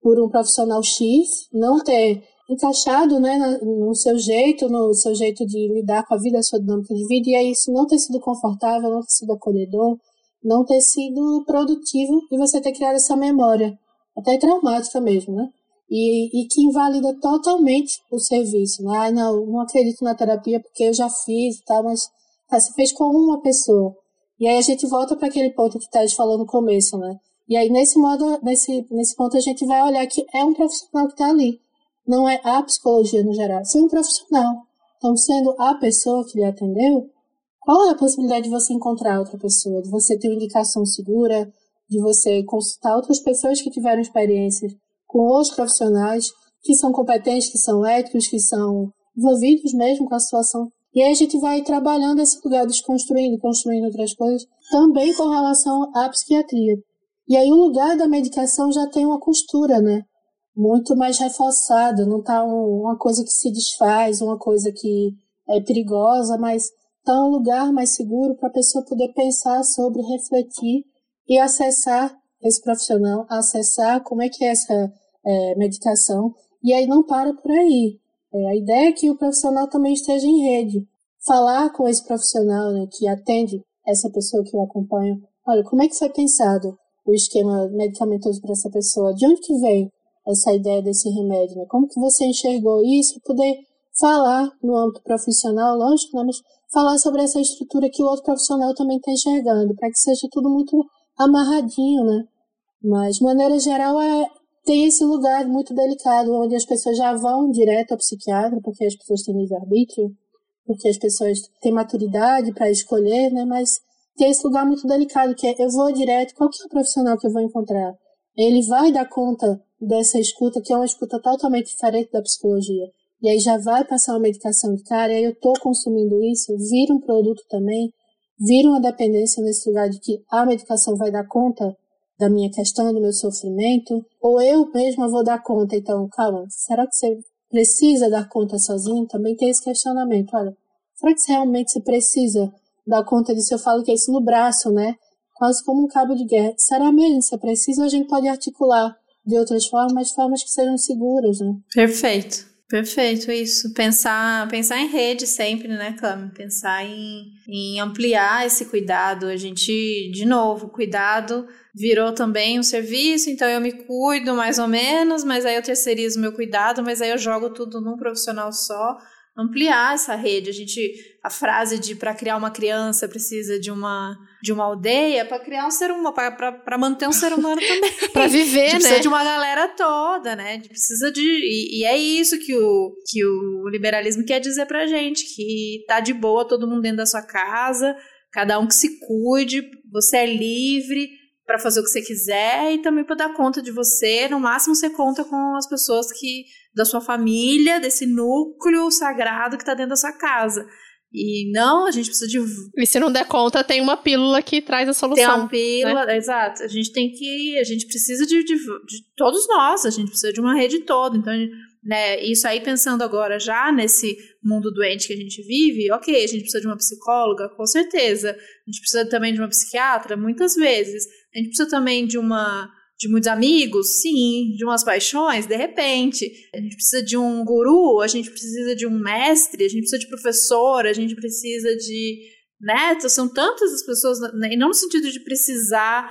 por um profissional X, não ter encaixado né, no seu jeito, no seu jeito de lidar com a vida, a sua dinâmica de vida, e aí isso não ter sido confortável, não ter sido acolhedor, não ter sido produtivo e você ter criado essa memória, até traumática mesmo, né? E, e que invalida totalmente o serviço. Ah, não, não acredito na terapia porque eu já fiz e tal, mas tá, você fez com uma pessoa. E aí a gente volta para aquele ponto que Ted falou no começo, né? E aí nesse modo, nesse, nesse ponto a gente vai olhar que é um profissional que está ali não é a psicologia no geral, foi um profissional. Então, sendo a pessoa que lhe atendeu, qual é a possibilidade de você encontrar outra pessoa, de você ter uma indicação segura, de você consultar outras pessoas que tiveram experiências com outros profissionais que são competentes, que são éticos, que são envolvidos mesmo com a situação. E aí a gente vai trabalhando esse lugar, desconstruindo, construindo outras coisas, também com relação à psiquiatria. E aí o lugar da medicação já tem uma costura, né? muito mais reforçado, não tá um, uma coisa que se desfaz, uma coisa que é perigosa, mas tá um lugar mais seguro para a pessoa poder pensar sobre, refletir e acessar esse profissional, acessar como é que é essa é, medicação. E aí não para por aí. É, a ideia é que o profissional também esteja em rede. Falar com esse profissional né, que atende essa pessoa que eu acompanho. Olha, como é que foi pensado o esquema medicamentoso para essa pessoa? De onde que vem? essa ideia desse remédio, né? Como que você enxergou isso? Poder falar no âmbito profissional, lógico, né? mas falar sobre essa estrutura que o outro profissional também está enxergando, para que seja tudo muito amarradinho, né? Mas, de maneira geral, é, tem esse lugar muito delicado, onde as pessoas já vão direto ao psiquiatra, porque as pessoas têm livre-arbítrio, porque as pessoas têm maturidade para escolher, né? Mas tem esse lugar muito delicado, que é eu vou direto, qual que é o profissional que eu vou encontrar? Ele vai dar conta dessa escuta, que é uma escuta totalmente diferente da psicologia. E aí já vai passar uma medicação de cara, e aí eu estou consumindo isso, vira um produto também, vira uma dependência nesse lugar de que a medicação vai dar conta da minha questão, do meu sofrimento, ou eu mesma vou dar conta. Então, calma, será que você precisa dar conta sozinho? Também tem esse questionamento. Olha, será que você realmente você precisa dar conta disso? Eu falo que é isso no braço, né? Quase como um cabo de guerra. Será mesmo? Você precisa a gente pode articular de outras formas, formas que sejam seguras, né? Perfeito. Perfeito, isso. Pensar, pensar em rede sempre, né, Cam? Pensar em, em ampliar esse cuidado. A gente, de novo, cuidado virou também um serviço, então eu me cuido mais ou menos, mas aí eu terceirizo meu cuidado, mas aí eu jogo tudo num profissional só ampliar essa rede. A gente, a frase de para criar uma criança precisa de uma de uma aldeia, para criar um ser humano, para manter um ser humano também. *laughs* para viver, *laughs* né? Precisa de uma galera toda, né? Precisa de e, e, é isso que o que o liberalismo quer dizer pra gente, que tá de boa todo mundo dentro da sua casa, cada um que se cuide, você é livre para fazer o que você quiser e também para dar conta de você. No máximo você conta com as pessoas que da sua família, desse núcleo sagrado que está dentro da sua casa. E não, a gente precisa de. E se não der conta, tem uma pílula que traz a solução. Tem uma pílula, né? exato. A gente tem que. A gente precisa de, de, de, todos nós, a gente precisa de uma rede toda. Então, né, isso aí pensando agora já nesse mundo doente que a gente vive, ok, a gente precisa de uma psicóloga, com certeza. A gente precisa também de uma psiquiatra, muitas vezes. A gente precisa também de uma de muitos amigos? Sim. De umas paixões? De repente. A gente precisa de um guru, a gente precisa de um mestre, a gente precisa de professor, a gente precisa de. Né? Então, são tantas as pessoas, né? e não no sentido de precisar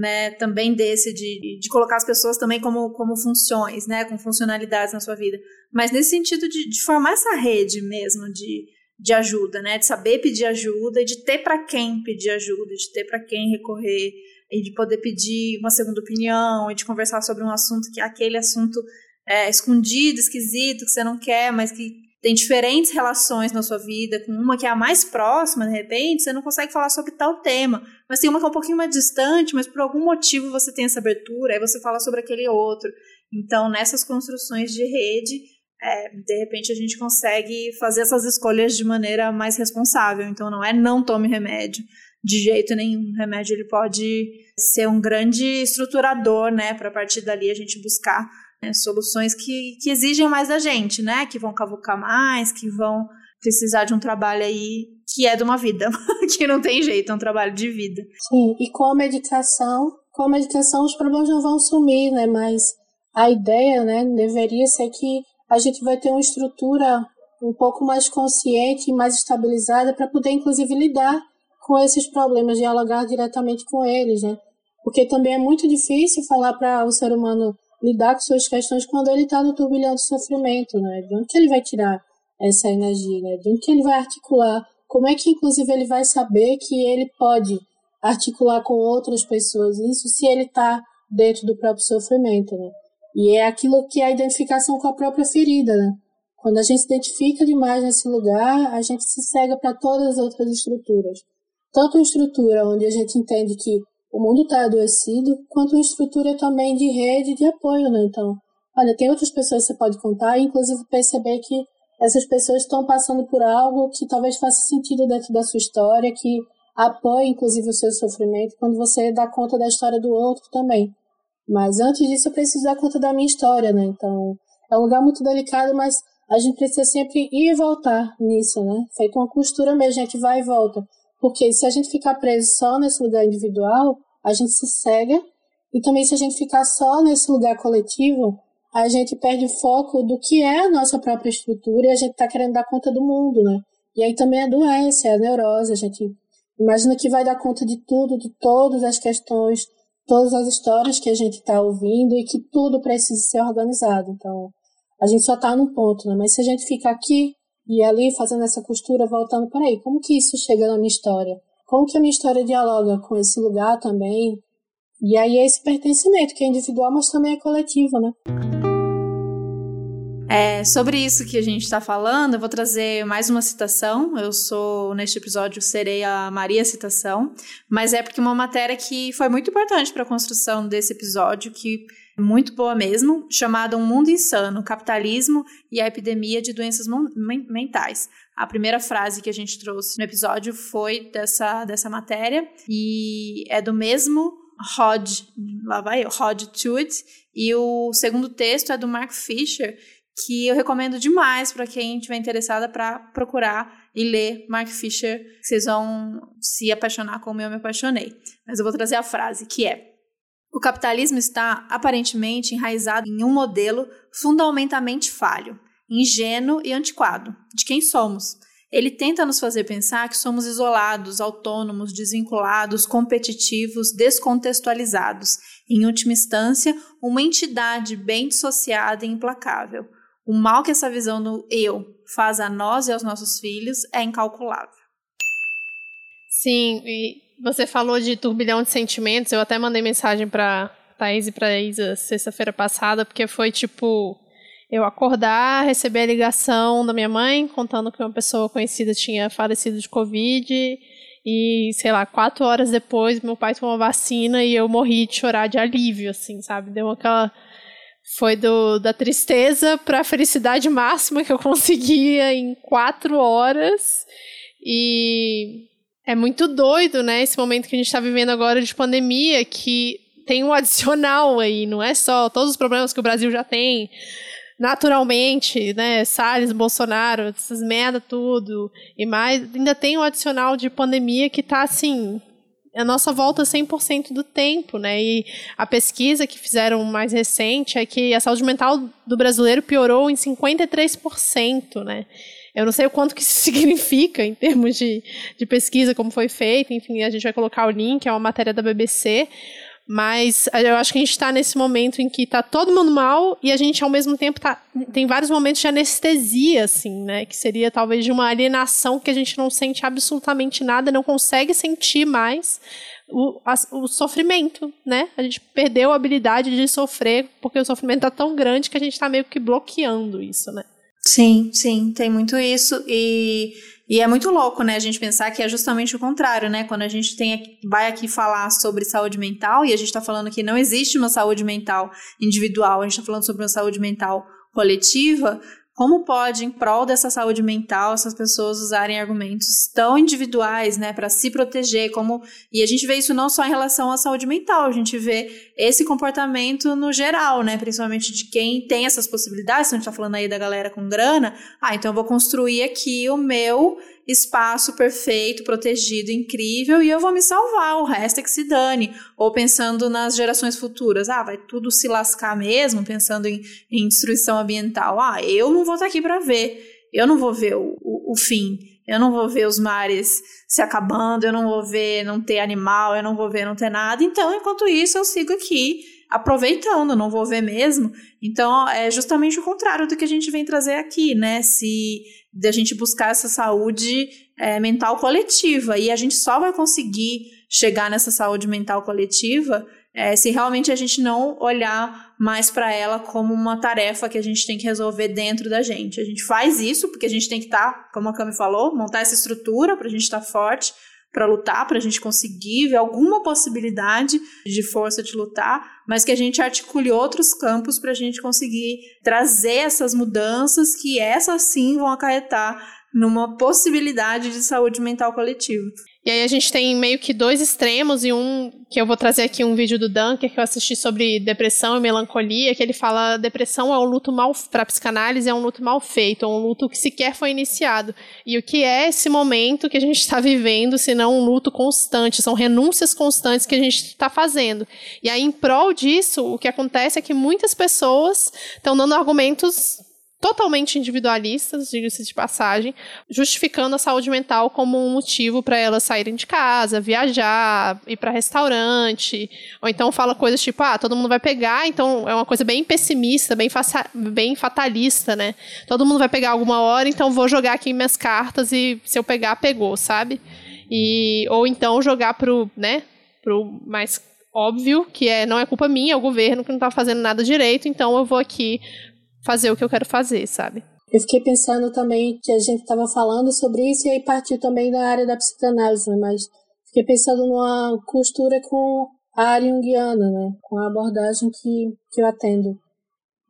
né, também desse, de, de colocar as pessoas também como, como funções, né, com funcionalidades na sua vida, mas nesse sentido de, de formar essa rede mesmo de, de ajuda, né, de saber pedir ajuda e de ter para quem pedir ajuda, de ter para quem recorrer, e de poder pedir uma segunda opinião e de conversar sobre um assunto que aquele assunto é, escondido, esquisito, que você não quer, mas que tem diferentes relações na sua vida, com uma que é a mais próxima, de repente, você não consegue falar sobre tal tema, mas tem uma que é um pouquinho mais distante, mas por algum motivo você tem essa abertura, aí você fala sobre aquele outro. Então, nessas construções de rede, é, de repente a gente consegue fazer essas escolhas de maneira mais responsável. Então, não é não tome remédio, de jeito nenhum. O remédio ele pode ser um grande estruturador, né, para a partir dali a gente buscar né, soluções que, que exigem mais da gente, né, que vão cavucar mais, que vão precisar de um trabalho aí que é de uma vida, *laughs* que não tem jeito, é um trabalho de vida. Sim, e com a medicação, com a medicação os problemas não vão sumir, né, mas a ideia, né, deveria ser que a gente vai ter uma estrutura um pouco mais consciente e mais estabilizada para poder, inclusive, lidar com esses problemas, dialogar diretamente com eles, né? Porque também é muito difícil falar para o ser humano lidar com suas questões quando ele está no turbilhão do sofrimento, né? De onde que ele vai tirar essa energia, né? De onde que ele vai articular? Como é que, inclusive, ele vai saber que ele pode articular com outras pessoas isso se ele está dentro do próprio sofrimento, né? E é aquilo que é a identificação com a própria ferida, né? Quando a gente se identifica demais nesse lugar, a gente se cega para todas as outras estruturas tanto uma estrutura onde a gente entende que o mundo está adoecido, quanto uma estrutura também de rede de apoio, né? Então, olha, tem outras pessoas que você pode contar, inclusive perceber que essas pessoas estão passando por algo que talvez faça sentido dentro da sua história, que apoie inclusive o seu sofrimento quando você dá conta da história do outro também. Mas antes disso, eu preciso dar conta da minha história, né? Então, é um lugar muito delicado, mas a gente precisa sempre ir e voltar nisso, né? Feito uma costura mesmo, a gente vai e volta. Porque se a gente ficar preso só nesse lugar individual, a gente se cega. E também se a gente ficar só nesse lugar coletivo, a gente perde o foco do que é a nossa própria estrutura e a gente está querendo dar conta do mundo, né? E aí também é a doença, é a neurose. A gente imagina que vai dar conta de tudo, de todas as questões, todas as histórias que a gente está ouvindo e que tudo precisa ser organizado. Então, a gente só está num ponto, né? Mas se a gente fica aqui e ali, fazendo essa costura, voltando, peraí, como que isso chega na minha história? Como que a minha história dialoga com esse lugar também? E aí é esse pertencimento, que é individual, mas também é coletivo, né? É, sobre isso que a gente está falando, eu vou trazer mais uma citação. Eu sou, neste episódio, serei a Maria Citação, mas é porque uma matéria que foi muito importante para a construção desse episódio, que muito boa mesmo, chamada Um Mundo Insano, Capitalismo e a Epidemia de Doenças Mentais. A primeira frase que a gente trouxe no episódio foi dessa, dessa matéria e é do mesmo Rod, lá vai eu, Rod Tude, e o segundo texto é do Mark Fisher, que eu recomendo demais para quem estiver interessada para procurar e ler Mark Fisher, vocês vão se apaixonar como eu me apaixonei. Mas eu vou trazer a frase que é o capitalismo está aparentemente enraizado em um modelo fundamentalmente falho, ingênuo e antiquado de quem somos. Ele tenta nos fazer pensar que somos isolados, autônomos, desvinculados, competitivos, descontextualizados. Em última instância, uma entidade bem dissociada e implacável. O mal que essa visão do eu faz a nós e aos nossos filhos é incalculável. Sim, e você falou de turbilhão de sentimentos. Eu até mandei mensagem para Thaís e para Isa sexta-feira passada, porque foi tipo eu acordar, receber a ligação da minha mãe contando que uma pessoa conhecida tinha falecido de Covid e, sei lá, quatro horas depois meu pai tomou vacina e eu morri de chorar de alívio, assim, sabe? Deu aquela. Foi do, da tristeza para a felicidade máxima que eu *laughs* conseguia em quatro horas. E é muito doido, né, esse momento que a gente está vivendo agora de pandemia, que tem um adicional aí, não é só todos os problemas que o Brasil já tem, naturalmente, né, Salles, Bolsonaro, essas merda tudo, e mais, ainda tem um adicional de pandemia que tá assim, a nossa volta 100% do tempo, né? E a pesquisa que fizeram mais recente é que a saúde mental do brasileiro piorou em 53%, né? Eu não sei o quanto que isso *laughs* significa em termos de, de pesquisa, como foi feito, enfim, a gente vai colocar o link, é uma matéria da BBC, mas eu acho que a gente está nesse momento em que está todo mundo mal e a gente, ao mesmo tempo, tá, tem vários momentos de anestesia, assim, né? Que seria talvez de uma alienação que a gente não sente absolutamente nada, não consegue sentir mais o, a, o sofrimento, né? A gente perdeu a habilidade de sofrer porque o sofrimento está tão grande que a gente está meio que bloqueando isso, né? Sim, sim, tem muito isso. E e é muito louco, né, a gente pensar que é justamente o contrário, né? Quando a gente tem, vai aqui falar sobre saúde mental, e a gente está falando que não existe uma saúde mental individual, a gente está falando sobre uma saúde mental coletiva, como pode, em prol dessa saúde mental, essas pessoas usarem argumentos tão individuais, né, para se proteger? Como e a gente vê isso não só em relação à saúde mental, a gente vê esse comportamento no geral, né, principalmente de quem tem essas possibilidades. Então a gente está falando aí da galera com grana. Ah, então eu vou construir aqui o meu espaço perfeito, protegido, incrível, e eu vou me salvar, o resto é que se dane. Ou pensando nas gerações futuras, ah, vai tudo se lascar mesmo, pensando em, em destruição ambiental. Ah, eu não vou estar aqui para ver, eu não vou ver o, o, o fim. Eu não vou ver os mares se acabando, eu não vou ver não ter animal, eu não vou ver não ter nada. Então, enquanto isso, eu sigo aqui aproveitando, não vou ver mesmo. Então, é justamente o contrário do que a gente vem trazer aqui, né? Se de a gente buscar essa saúde é, mental coletiva. E a gente só vai conseguir chegar nessa saúde mental coletiva é, se realmente a gente não olhar mais para ela como uma tarefa que a gente tem que resolver dentro da gente. A gente faz isso porque a gente tem que estar, tá, como a Cami falou, montar essa estrutura para a gente estar tá forte, para lutar, para a gente conseguir ver alguma possibilidade de força de lutar, mas que a gente articule outros campos para a gente conseguir trazer essas mudanças que essas sim vão acarretar numa possibilidade de saúde mental coletiva. E aí a gente tem meio que dois extremos e um que eu vou trazer aqui um vídeo do Dunker que eu assisti sobre depressão e melancolia, que ele fala depressão é um luto mal para psicanálise é um luto mal feito, é um luto que sequer foi iniciado. E o que é esse momento que a gente está vivendo, se não um luto constante, são renúncias constantes que a gente está fazendo. E aí em prol disso, o que acontece é que muitas pessoas estão dando argumentos totalmente individualistas, diga-se de passagem, justificando a saúde mental como um motivo para elas saírem de casa, viajar, ir para restaurante, ou então fala coisas tipo, ah, todo mundo vai pegar, então é uma coisa bem pessimista, bem, bem fatalista, né? Todo mundo vai pegar alguma hora, então vou jogar aqui minhas cartas e se eu pegar, pegou, sabe? E, ou então jogar pro, né, pro mais óbvio, que é não é culpa minha, é o governo que não está fazendo nada direito, então eu vou aqui fazer o que eu quero fazer, sabe? Eu fiquei pensando também que a gente estava falando sobre isso e aí partiu também da área da psicanálise, né? mas fiquei pensando numa costura com a área junguiana, né? com a abordagem que, que eu atendo.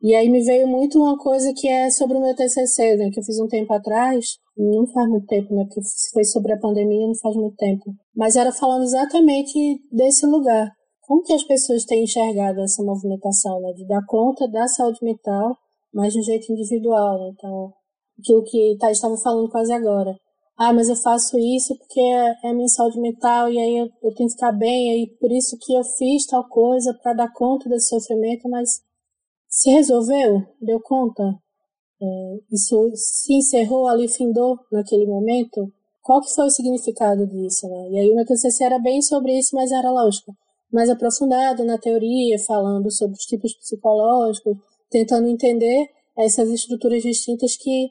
E aí me veio muito uma coisa que é sobre o meu TCC, né? que eu fiz um tempo atrás, não faz muito tempo, né? porque foi sobre a pandemia, não faz muito tempo. Mas era falando exatamente desse lugar. Como que as pessoas têm enxergado essa movimentação, né? De dar conta da saúde mental mas de um jeito individual. Né? Então, aquilo que Thais estava falando quase agora. Ah, mas eu faço isso porque é, é a minha saúde mental e aí eu, eu tenho que ficar bem, aí por isso que eu fiz tal coisa para dar conta desse sofrimento, mas se resolveu? Deu conta? É, isso se encerrou ali, findou naquele momento? Qual que foi o significado disso, né? E aí o meu TCC era bem sobre isso, mas era lógico, mais aprofundado na teoria, falando sobre os tipos psicológicos, tentando entender essas estruturas distintas que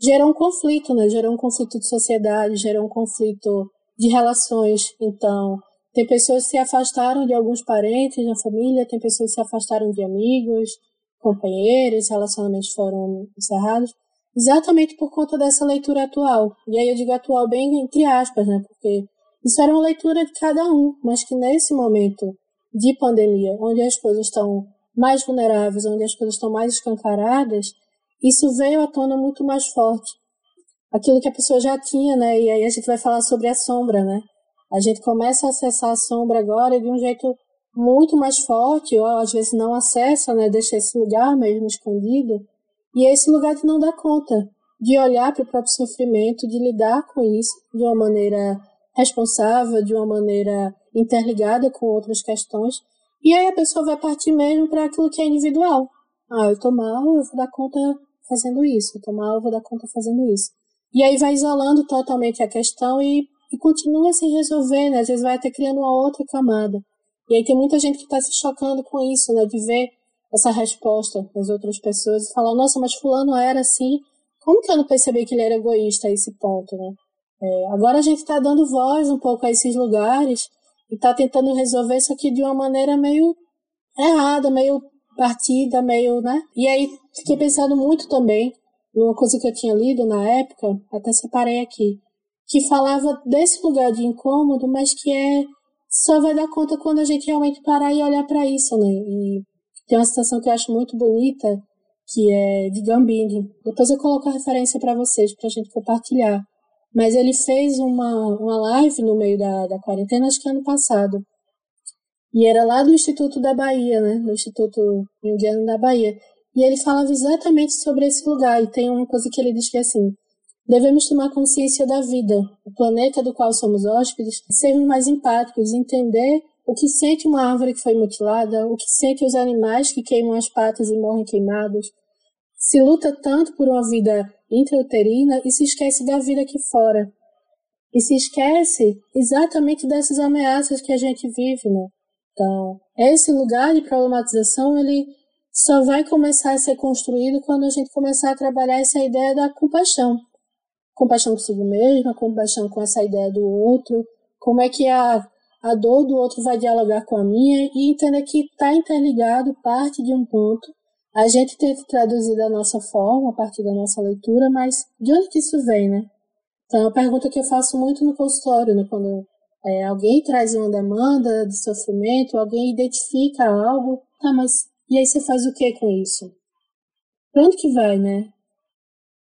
geram conflito, né? Geram um conflito de sociedade, geram um conflito de relações. Então, tem pessoas que se afastaram de alguns parentes na família, tem pessoas que se afastaram de amigos, companheiros, relacionamentos foram encerrados, exatamente por conta dessa leitura atual. E aí eu digo atual bem entre aspas, né? Porque isso era uma leitura de cada um, mas que nesse momento de pandemia, onde as coisas estão mais vulneráveis, onde as coisas estão mais escancaradas, isso veio à tona muito mais forte. aquilo que a pessoa já tinha, né? E aí a gente vai falar sobre a sombra, né? A gente começa a acessar a sombra agora de um jeito muito mais forte, ou às vezes não acessa, né? Deixa esse lugar mesmo escondido. E é esse lugar de não dar conta, de olhar para o próprio sofrimento, de lidar com isso de uma maneira responsável, de uma maneira interligada com outras questões. E aí a pessoa vai partir mesmo para aquilo que é individual. Ah, eu tô mal, eu vou dar conta fazendo isso. Eu tô mal, eu vou dar conta fazendo isso. E aí vai isolando totalmente a questão e, e continua sem resolver, né? Às vezes vai até criando uma outra camada. E aí tem muita gente que está se chocando com isso, né? De ver essa resposta das outras pessoas e falar, nossa, mas fulano era assim, como que eu não percebi que ele era egoísta a esse ponto, né? É, agora a gente está dando voz um pouco a esses lugares e está tentando resolver isso aqui de uma maneira meio errada, meio partida, meio, né? E aí fiquei pensando muito também numa coisa que eu tinha lido na época, até separei aqui, que falava desse lugar de incômodo, mas que é só vai dar conta quando a gente realmente parar e olhar para isso, né? E tem uma citação que eu acho muito bonita, que é de Gambini. Depois eu coloco a referência para vocês, para a gente compartilhar. Mas ele fez uma, uma live no meio da, da quarentena, acho que ano passado. E era lá do Instituto da Bahia, né? Do Instituto Indiano da Bahia. E ele falava exatamente sobre esse lugar. E tem uma coisa que ele diz que é assim: devemos tomar consciência da vida, o planeta do qual somos hóspedes, sermos mais empáticos, entender o que sente uma árvore que foi mutilada, o que sente os animais que queimam as patas e morrem queimados. Se luta tanto por uma vida intrauterina e se esquece da vida aqui fora. E se esquece exatamente dessas ameaças que a gente vive, né? Então, esse lugar de problematização, ele só vai começar a ser construído quando a gente começar a trabalhar essa ideia da compaixão. Compaixão consigo mesma, compaixão com essa ideia do outro, como é que a, a dor do outro vai dialogar com a minha e entender que está interligado, parte de um ponto, a gente tenta traduzir da nossa forma, a partir da nossa leitura, mas de onde que isso vem, né? Então, é uma pergunta que eu faço muito no consultório, né? Quando é, alguém traz uma demanda de sofrimento, alguém identifica algo, tá, mas e aí você faz o que com isso? Pra onde que vai, né?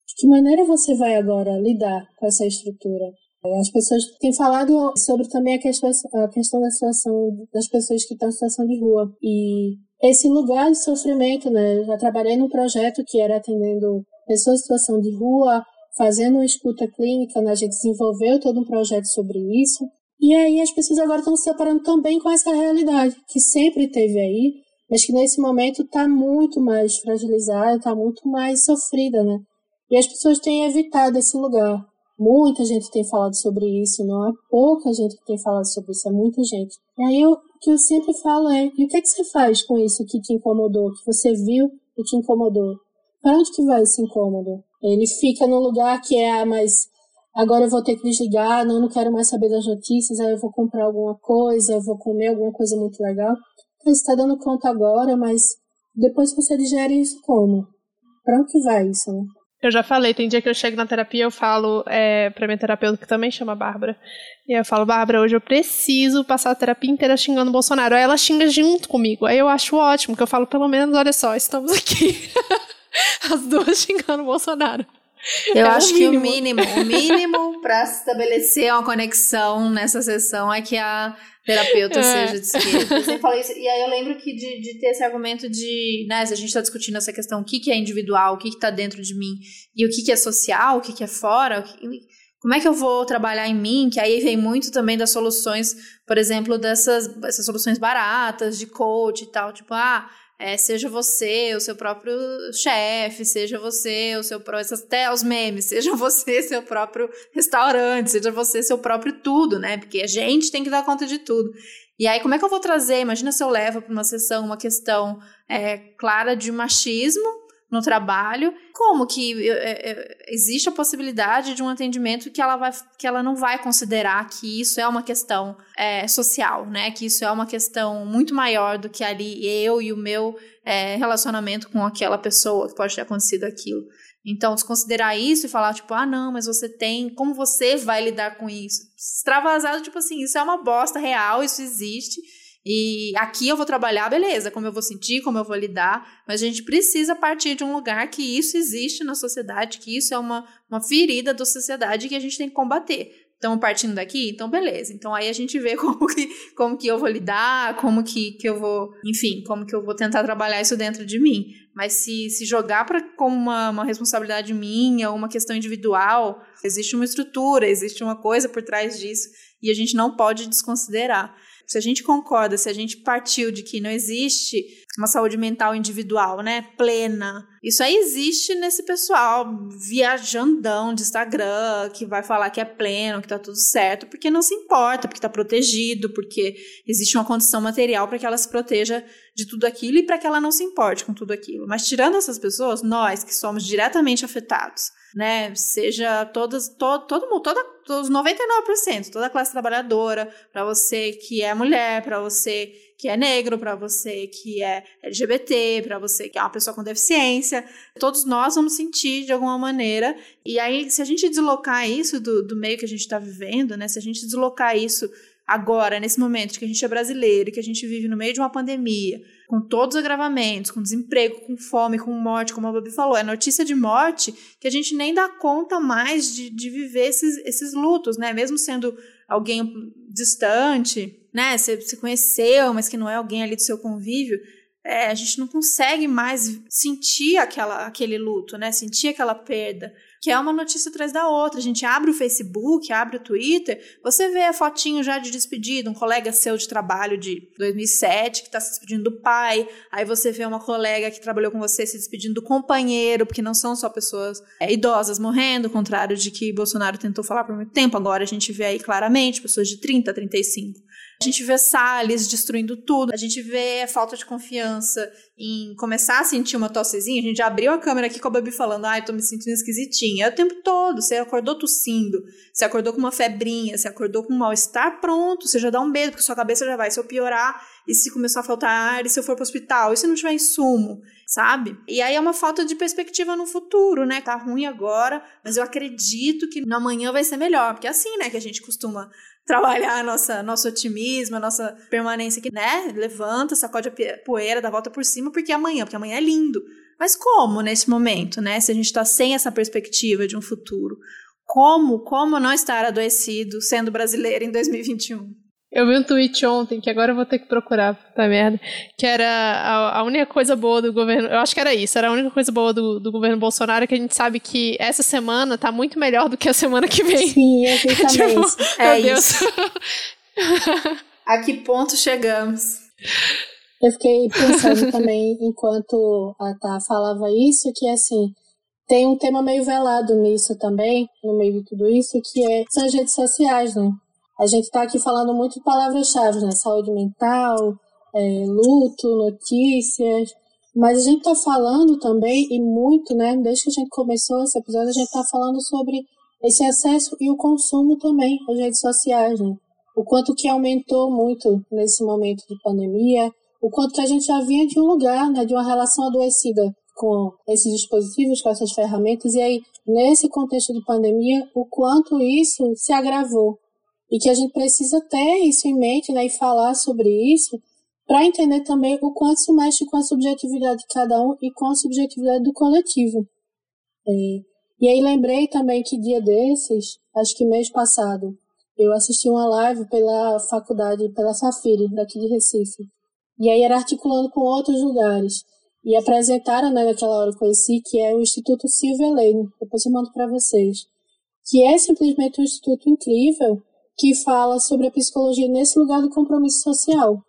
De que maneira você vai agora lidar com essa estrutura? As pessoas têm falado sobre também a questão, a questão da situação das pessoas que estão em situação de rua. E esse lugar de sofrimento, né? Eu já trabalhei num projeto que era atendendo pessoas em situação de rua, fazendo uma escuta clínica, né? A gente desenvolveu todo um projeto sobre isso. E aí as pessoas agora estão se separando também com essa realidade, que sempre teve aí, mas que nesse momento está muito mais fragilizada, está muito mais sofrida, né? E as pessoas têm evitado esse lugar. Muita gente tem falado sobre isso, não é pouca gente que tem falado sobre isso, é muita gente. E aí eu, que eu sempre falo é, e o que é que você faz com isso que te incomodou, que você viu e te incomodou? Para onde que vai esse incômodo? Ele fica no lugar que é, ah, mas agora eu vou ter que desligar, não, não quero mais saber das notícias, aí eu vou comprar alguma coisa, eu vou comer alguma coisa muito legal. Então, você está dando conta agora, mas depois você digere isso como? Para onde que vai isso, né? Eu já falei, tem dia que eu chego na terapia eu falo é, pra minha terapeuta, que também chama Bárbara, e eu falo, Bárbara, hoje eu preciso passar a terapia inteira xingando o Bolsonaro. Aí ela xinga junto comigo. Aí eu acho ótimo, que eu falo, pelo menos, olha só, estamos aqui. *laughs* As duas xingando o Bolsonaro. Eu é acho o que o mínimo, o mínimo para estabelecer uma conexão nessa sessão é que a terapeuta é. seja de esquerda. Fala isso, e aí eu lembro que de, de ter esse argumento de, né, se a gente está discutindo essa questão, o que, que é individual, o que está dentro de mim, e o que, que é social, o que, que é fora, que, como é que eu vou trabalhar em mim? Que aí vem muito também das soluções, por exemplo, dessas, dessas soluções baratas, de coach e tal, tipo, ah, é, seja você o seu próprio chefe, seja você o seu próprio. Até os memes, *laughs* seja você seu próprio restaurante, seja você seu próprio tudo, né? Porque a gente tem que dar conta de tudo. E aí, como é que eu vou trazer? Imagina se eu levo para uma sessão uma questão é, clara de machismo no trabalho, como que é, é, existe a possibilidade de um atendimento que ela, vai, que ela não vai considerar que isso é uma questão é, social, né? Que isso é uma questão muito maior do que ali eu e o meu relacionamento com aquela pessoa que pode ter acontecido aquilo. Então, desconsiderar isso e falar, tipo, ah, não, mas você tem, como você vai lidar com isso? Extravasado, tipo assim, isso é uma bosta real, isso existe, E aqui eu vou trabalhar, beleza, como eu vou sentir, como eu vou lidar, mas a gente precisa partir de um lugar que isso existe na sociedade, que isso é uma, uma ferida da sociedade que a gente tem que combater. Então, partindo daqui, então beleza. Então aí a gente vê *laughs* como que, como que eu vou lidar, como que, que eu vou, enfim, como que eu vou tentar trabalhar isso dentro de mim. Mas se, se jogar para como uma, uma responsabilidade minha uma questão individual, existe uma estrutura, existe uma coisa por trás disso e a gente não pode desconsiderar se a gente concorda, se a gente partiu de que não existe uma saúde mental individual, né, plena, isso aí existe nesse pessoal viajandão de Instagram que vai falar que é pleno, que tá tudo certo, porque não se importa, porque tá protegido, porque existe uma condição material para que ela se proteja de tudo aquilo e para que ela não se importe com tudo aquilo. Mas tirando essas pessoas, nós que somos diretamente afetados, né, seja todas, to, todo mundo, toda, todos 99%, toda a classe trabalhadora, para você que é mulher, para você que é negro, para você que é LGBT, para você que é uma pessoa com deficiência, todos nós vamos sentir de alguma maneira. E aí, se a gente deslocar isso do, do meio que a gente está vivendo, né, se a gente deslocar isso agora, nesse momento que a gente é brasileiro, que a gente vive no meio de uma pandemia, com todos os agravamentos, com desemprego, com fome, com morte, como a Babi falou, é notícia de morte que a gente nem dá conta mais de, de viver esses, esses lutos, né? Mesmo sendo alguém distante, né? Você se conheceu, mas que não é alguém ali do seu convívio, é, a gente não consegue mais sentir aquela, aquele luto, né? Sentir aquela perda que é uma notícia atrás da outra. A gente abre o Facebook, abre o Twitter, você vê a fotinho já de despedida, um colega seu de trabalho de 2007 que está se despedindo do pai, aí você vê uma colega que trabalhou com você se despedindo do companheiro, porque não são só pessoas é, idosas morrendo, ao contrário de que Bolsonaro tentou falar por muito tempo, agora a gente vê aí claramente pessoas de 30, 35 a gente vê Salles destruindo tudo, a gente vê falta de confiança em começar a sentir uma tossezinha. A gente abriu a câmera aqui com a Babi falando, ai, tô me sentindo esquisitinha. É o tempo todo, você acordou tossindo, você acordou com uma febrinha, você acordou com um mal-estar, pronto, você já dá um medo, porque sua cabeça já vai se eu piorar, e se começar a faltar ar, e se eu for pro hospital, e se não tiver insumo, sabe? E aí é uma falta de perspectiva no futuro, né? Tá ruim agora, mas eu acredito que no amanhã vai ser melhor, porque é assim, né, que a gente costuma trabalhar nossa, nosso otimismo, a nossa permanência aqui, né? Levanta, sacode a poeira, dá volta por cima, porque é amanhã, porque amanhã é lindo. Mas como nesse momento, né? Se a gente está sem essa perspectiva de um futuro, como, como não estar adoecido sendo brasileiro em 2021? Eu vi um tweet ontem, que agora eu vou ter que procurar, puta merda, que era a, a, única coisa boa do governo, eu acho que era isso, era a única coisa boa do, do governo Bolsonaro, que a gente sabe que essa semana tá muito melhor do que a semana que vem. Sim, *laughs* exatamente. tipo, é Deus. isso. *laughs* a que ponto chegamos? Eu fiquei pensando também, enquanto a Tá falava isso, que assim, tem um tema meio velado nisso também, no meio de tudo isso, que é, são as redes sociais, né? A gente está aqui falando muito palavras-chave, né? Saúde mental, é, luto, notícias. Mas a gente está falando também, e muito, né? Desde que a gente começou esse episódio, a gente está falando sobre esse acesso e o consumo também às redes sociais, né? O quanto que aumentou muito nesse momento de pandemia, o quanto que a gente já vinha de um lugar, né? De uma relação adoecida com esses dispositivos, com essas ferramentas, e aí, nesse contexto de pandemia, o quanto isso se agravou e que a gente precisa ter isso em mente né, e falar sobre isso para entender também o quanto isso mexe com a subjetividade de cada um e com a subjetividade do coletivo. É, e aí lembrei também que dia desses, acho que mês passado, eu assisti uma live pela faculdade, pela Safiri, daqui de Recife. E aí era articulando com outros lugares. E apresentaram, né, naquela hora eu conheci, que é o Instituto Silvia Lane. Depois eu mando para vocês. Que é simplesmente um instituto incrível que fala sobre a psicologia nesse lugar do compromisso social.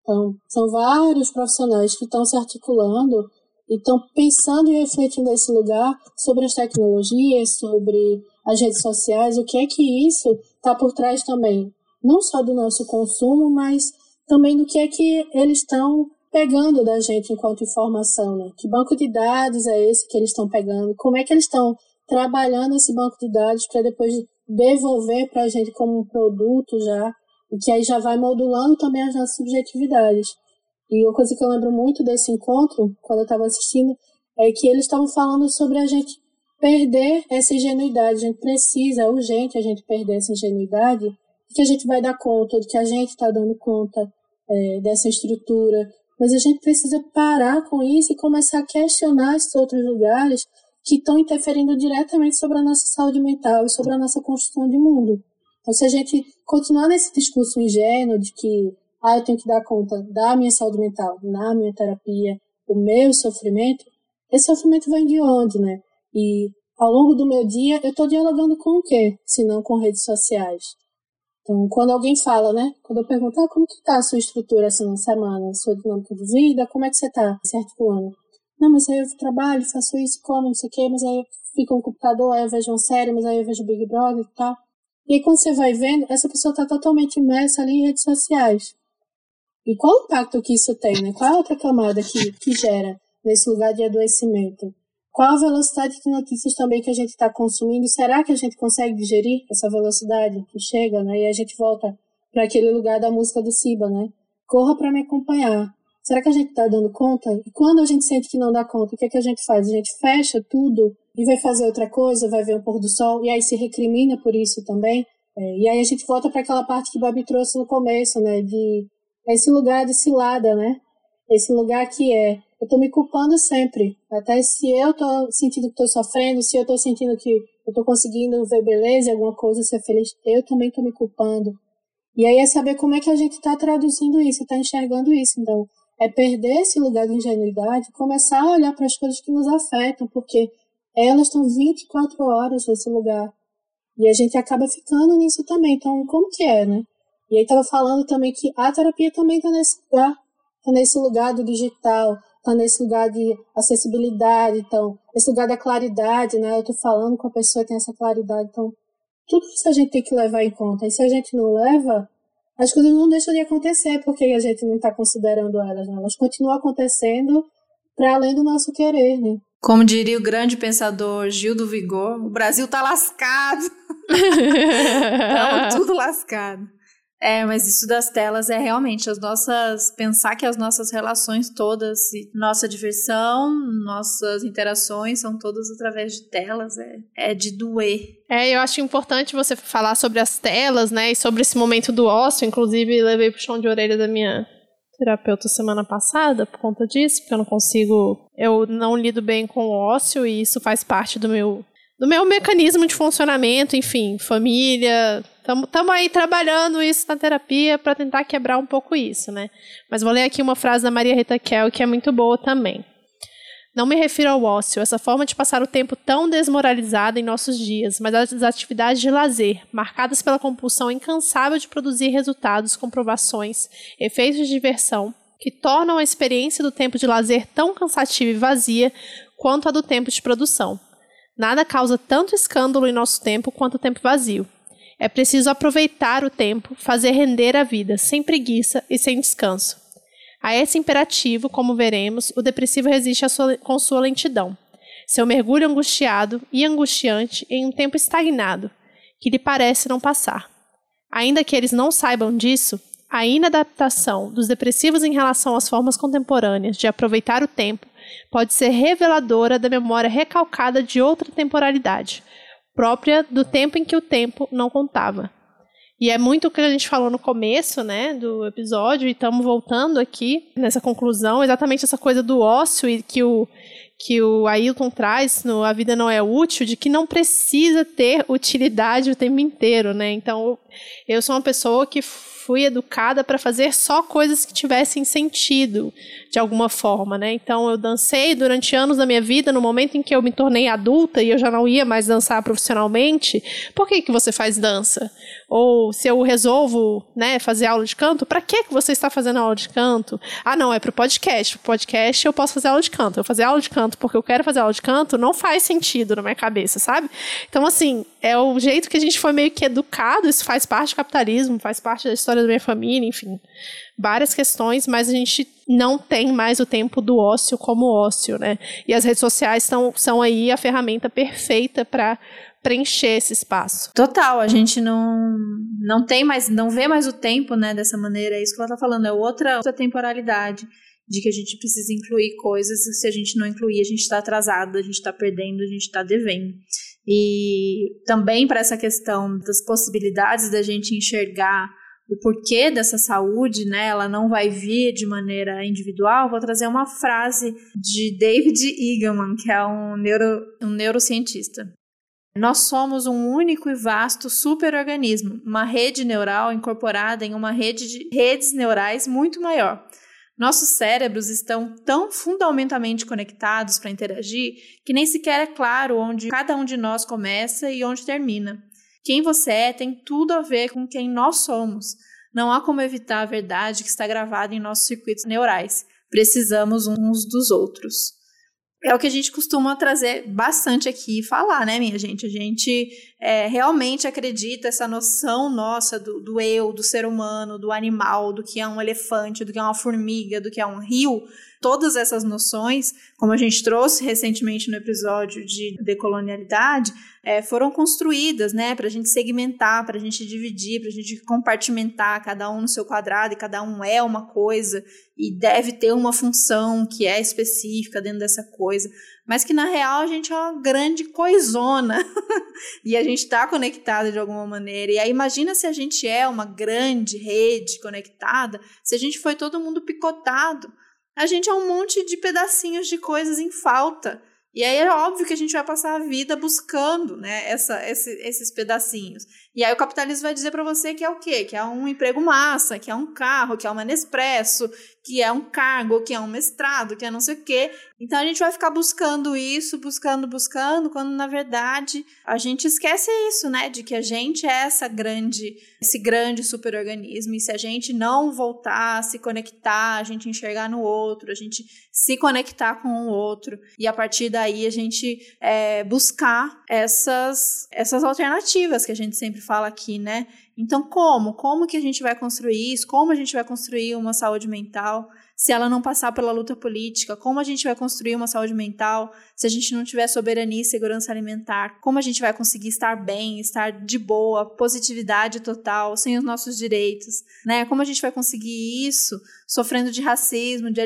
Então, são vários profissionais que estão se articulando e estão pensando e refletindo nesse lugar sobre as tecnologias, sobre as redes sociais, o que é que isso está por trás também, não só do nosso consumo, mas também do que é que eles estão pegando da gente enquanto informação, né? Que banco de dados é esse que eles estão pegando? Como é que eles estão trabalhando esse banco de dados para depois devolver para a gente como um produto já, e que aí já vai modulando também as nossas subjetividades. E uma coisa que eu lembro muito desse encontro, quando eu estava assistindo, é que eles estavam falando sobre a gente perder essa ingenuidade. A gente precisa, é urgente a gente perder essa ingenuidade, que a gente vai dar conta, de que a gente está dando conta, é, dessa estrutura, mas a gente precisa parar com isso e começar a questionar esses outros lugares que estão interferindo diretamente sobre a nossa saúde mental e sobre a nossa construção de mundo. Então, se a gente continuar nesse discurso ingênuo de que ah, eu tenho que dar conta da minha saúde mental, na minha terapia, o meu sofrimento, esse sofrimento vem de onde, né? E ao longo do meu dia, eu estou dialogando com o quê? Se não com redes sociais. Então, quando alguém fala, né? Quando eu pergunto, ah, como que tá a sua estrutura essa assim, semana, sua dinâmica de vida, como é que você tá se articulando? Não, mas aí eu trabalho, faço isso, como, não sei o quê, mas aí eu fico no computador, aí eu vejo uma série, mas aí eu vejo Big Brother e tal. E aí quando você vai vendo, essa pessoa tá totalmente imersa ali em redes sociais. E qual o impacto que isso tem, né? Qual é a outra camada que, que gera nesse lugar de adoecimento? Qual a velocidade de notícias também que a gente está consumindo? Será que a gente consegue digerir essa velocidade que chega, né? E a gente volta para aquele lugar da música do Siba, né? Corra para me acompanhar. Será que a gente está dando conta? E quando a gente sente que não dá conta, o que, é que a gente faz? A gente fecha tudo e vai fazer outra coisa, vai ver o pôr do sol, e aí se recrimina por isso também. É, e aí a gente volta para aquela parte que Babi trouxe no começo, né? De esse lugar de cilada, né? Esse lugar que é eu tô me culpando sempre. Até se eu tô sentindo que tô sofrendo, se eu tô sentindo que eu tô conseguindo ver beleza alguma coisa, ser feliz, eu também tô me culpando. E aí é saber como é que a gente tá traduzindo isso, tá enxergando isso. Então, é perder esse lugar de ingenuidade, começar a olhar para as coisas que nos afetam, porque elas estão 24 horas nesse lugar. E a gente acaba ficando nisso também. Então, como que é, né? E aí tava falando também que a terapia também tá nesse lugar, tá nesse lugar do digital, tá nesse lugar de acessibilidade, então, esse lugar da claridade, né? Eu tô falando com a pessoa tem essa claridade, então, tudo isso a gente tem que levar em conta. E se a gente não leva, as coisas não deixam de acontecer porque a gente não está considerando elas, né? Elas continuam acontecendo para além do nosso querer, né? Como diria o grande pensador Gil do Vigor, o Brasil tá lascado. Estamos *laughs* tudo lascado. É, mas isso das telas é realmente as nossas. Pensar que as nossas relações todas, nossa diversão, nossas interações são todas através de telas, é, é de doer. É, eu acho importante você falar sobre as telas, né, e sobre esse momento do ócio. Inclusive, levei chão de orelha da minha terapeuta semana passada por conta disso, porque eu não consigo. Eu não lido bem com o ócio e isso faz parte do meu do meu mecanismo de funcionamento, enfim, família. Estamos aí trabalhando isso na terapia para tentar quebrar um pouco isso, né? Mas vou ler aqui uma frase da Maria Rita Kel que é muito boa também. Não me refiro ao ócio, essa forma de passar o tempo tão desmoralizada em nossos dias, mas às atividades de lazer, marcadas pela compulsão incansável de produzir resultados, comprovações, efeitos de diversão, que tornam a experiência do tempo de lazer tão cansativa e vazia quanto a do tempo de produção. Nada causa tanto escândalo em nosso tempo quanto o tempo vazio. É preciso aproveitar o tempo, fazer render a vida, sem preguiça e sem descanso. A esse imperativo, como veremos, o depressivo resiste sua, com sua lentidão. Seu mergulho angustiado e angustiante em um tempo estagnado, que lhe parece não passar. Ainda que eles não saibam disso, a inadaptação dos depressivos em relação às formas contemporâneas de aproveitar o tempo pode ser reveladora da memória recalcada de outra temporalidade, própria do tempo em que o tempo não contava. E é muito o que a gente falou no começo, né, do episódio, e estamos voltando aqui nessa conclusão, exatamente essa coisa do ócio e que o que o Ailton traz no A Vida Não É Útil, de que não precisa ter utilidade o tempo inteiro, né? Então, eu sou uma pessoa que fui educada para fazer só coisas que tivessem sentido de alguma forma, né? Então eu dancei durante anos da minha vida, no momento em que eu me tornei adulta e eu já não ia mais dançar profissionalmente. Por que que você faz dança? Ou se eu resolvo, né, fazer aula de canto, para que que você está fazendo aula de canto? Ah, não, é para o podcast. Pro podcast eu posso fazer aula de canto. Eu fazer aula de canto porque eu quero fazer aula de canto não faz sentido na minha cabeça, sabe? Então assim, é o jeito que a gente foi meio que educado, isso faz parte do capitalismo, faz parte da história da minha família, enfim. Várias questões, mas a gente não tem mais o tempo do ócio como ócio, né? E as redes sociais são, são aí a ferramenta perfeita para preencher esse espaço. Total, a gente não não tem mais, não vê mais o tempo, né, dessa maneira, é isso que ela tá falando, é outra, outra temporalidade de que a gente precisa incluir coisas, e se a gente não incluir, a gente está atrasado, a gente está perdendo, a gente está devendo. E também para essa questão das possibilidades da gente enxergar o porquê dessa saúde, né, ela não vai vir de maneira individual, vou trazer uma frase de David *laughs* Eagleman, que é um, neuro, um neurocientista. Nós somos um único e vasto superorganismo, uma rede neural incorporada em uma rede de redes neurais muito maior. Nossos cérebros estão tão fundamentalmente conectados para interagir que nem sequer é claro onde cada um de nós começa e onde termina. Quem você é tem tudo a ver com quem nós somos. Não há como evitar a verdade que está gravada em nossos circuitos neurais. Precisamos uns dos outros é o que a gente costuma trazer bastante aqui e falar, né, minha gente? A gente é, realmente acredita essa noção nossa do, do, eu, do ser humano, do animal, do que é um elefante, do que é uma formiga, do que é um rio. Todas essas noções, como a gente trouxe recentemente no episódio de decolonialidade, é, foram construídas, né, para a gente segmentar, para a gente dividir, para a gente compartimentar, cada um no seu quadrado e cada um é uma coisa e deve ter uma função que é específica dentro dessa coisa, mas que na real a gente é uma grande coisona *laughs* e a gente está conectado de alguma maneira. E aí imagina se a gente é uma grande rede conectada, se a gente foi todo mundo picotado, a gente é um monte de pedacinhos de coisas em falta. E aí é óbvio que a gente vai passar a vida buscando né, essa, esse, esses pedacinhos. E aí o capitalismo vai dizer para você que é o quê? Que é um emprego massa, que é um carro, que é uma Nespresso, que é um cargo, que é um mestrado, que é não sei o quê. Então a gente vai ficar buscando isso, buscando, buscando, quando na verdade a gente esquece isso, né? De que a gente é essa grande, esse grande superorganismo. E se a gente não voltar a se conectar, a gente enxergar no outro, a gente se conectar com o outro, e a partir daí a gente é, buscar essas, essas alternativas que a gente sempre fala aqui, né? Então, como? Como que a gente vai construir isso? Como a gente vai construir uma saúde mental se ela não passar pela luta política? Como a gente vai construir uma saúde mental se a gente não tiver soberania e segurança alimentar? Como a gente vai conseguir estar bem, estar de boa, positividade total, sem os nossos direitos? Né? Como a gente vai conseguir isso sofrendo de racismo, de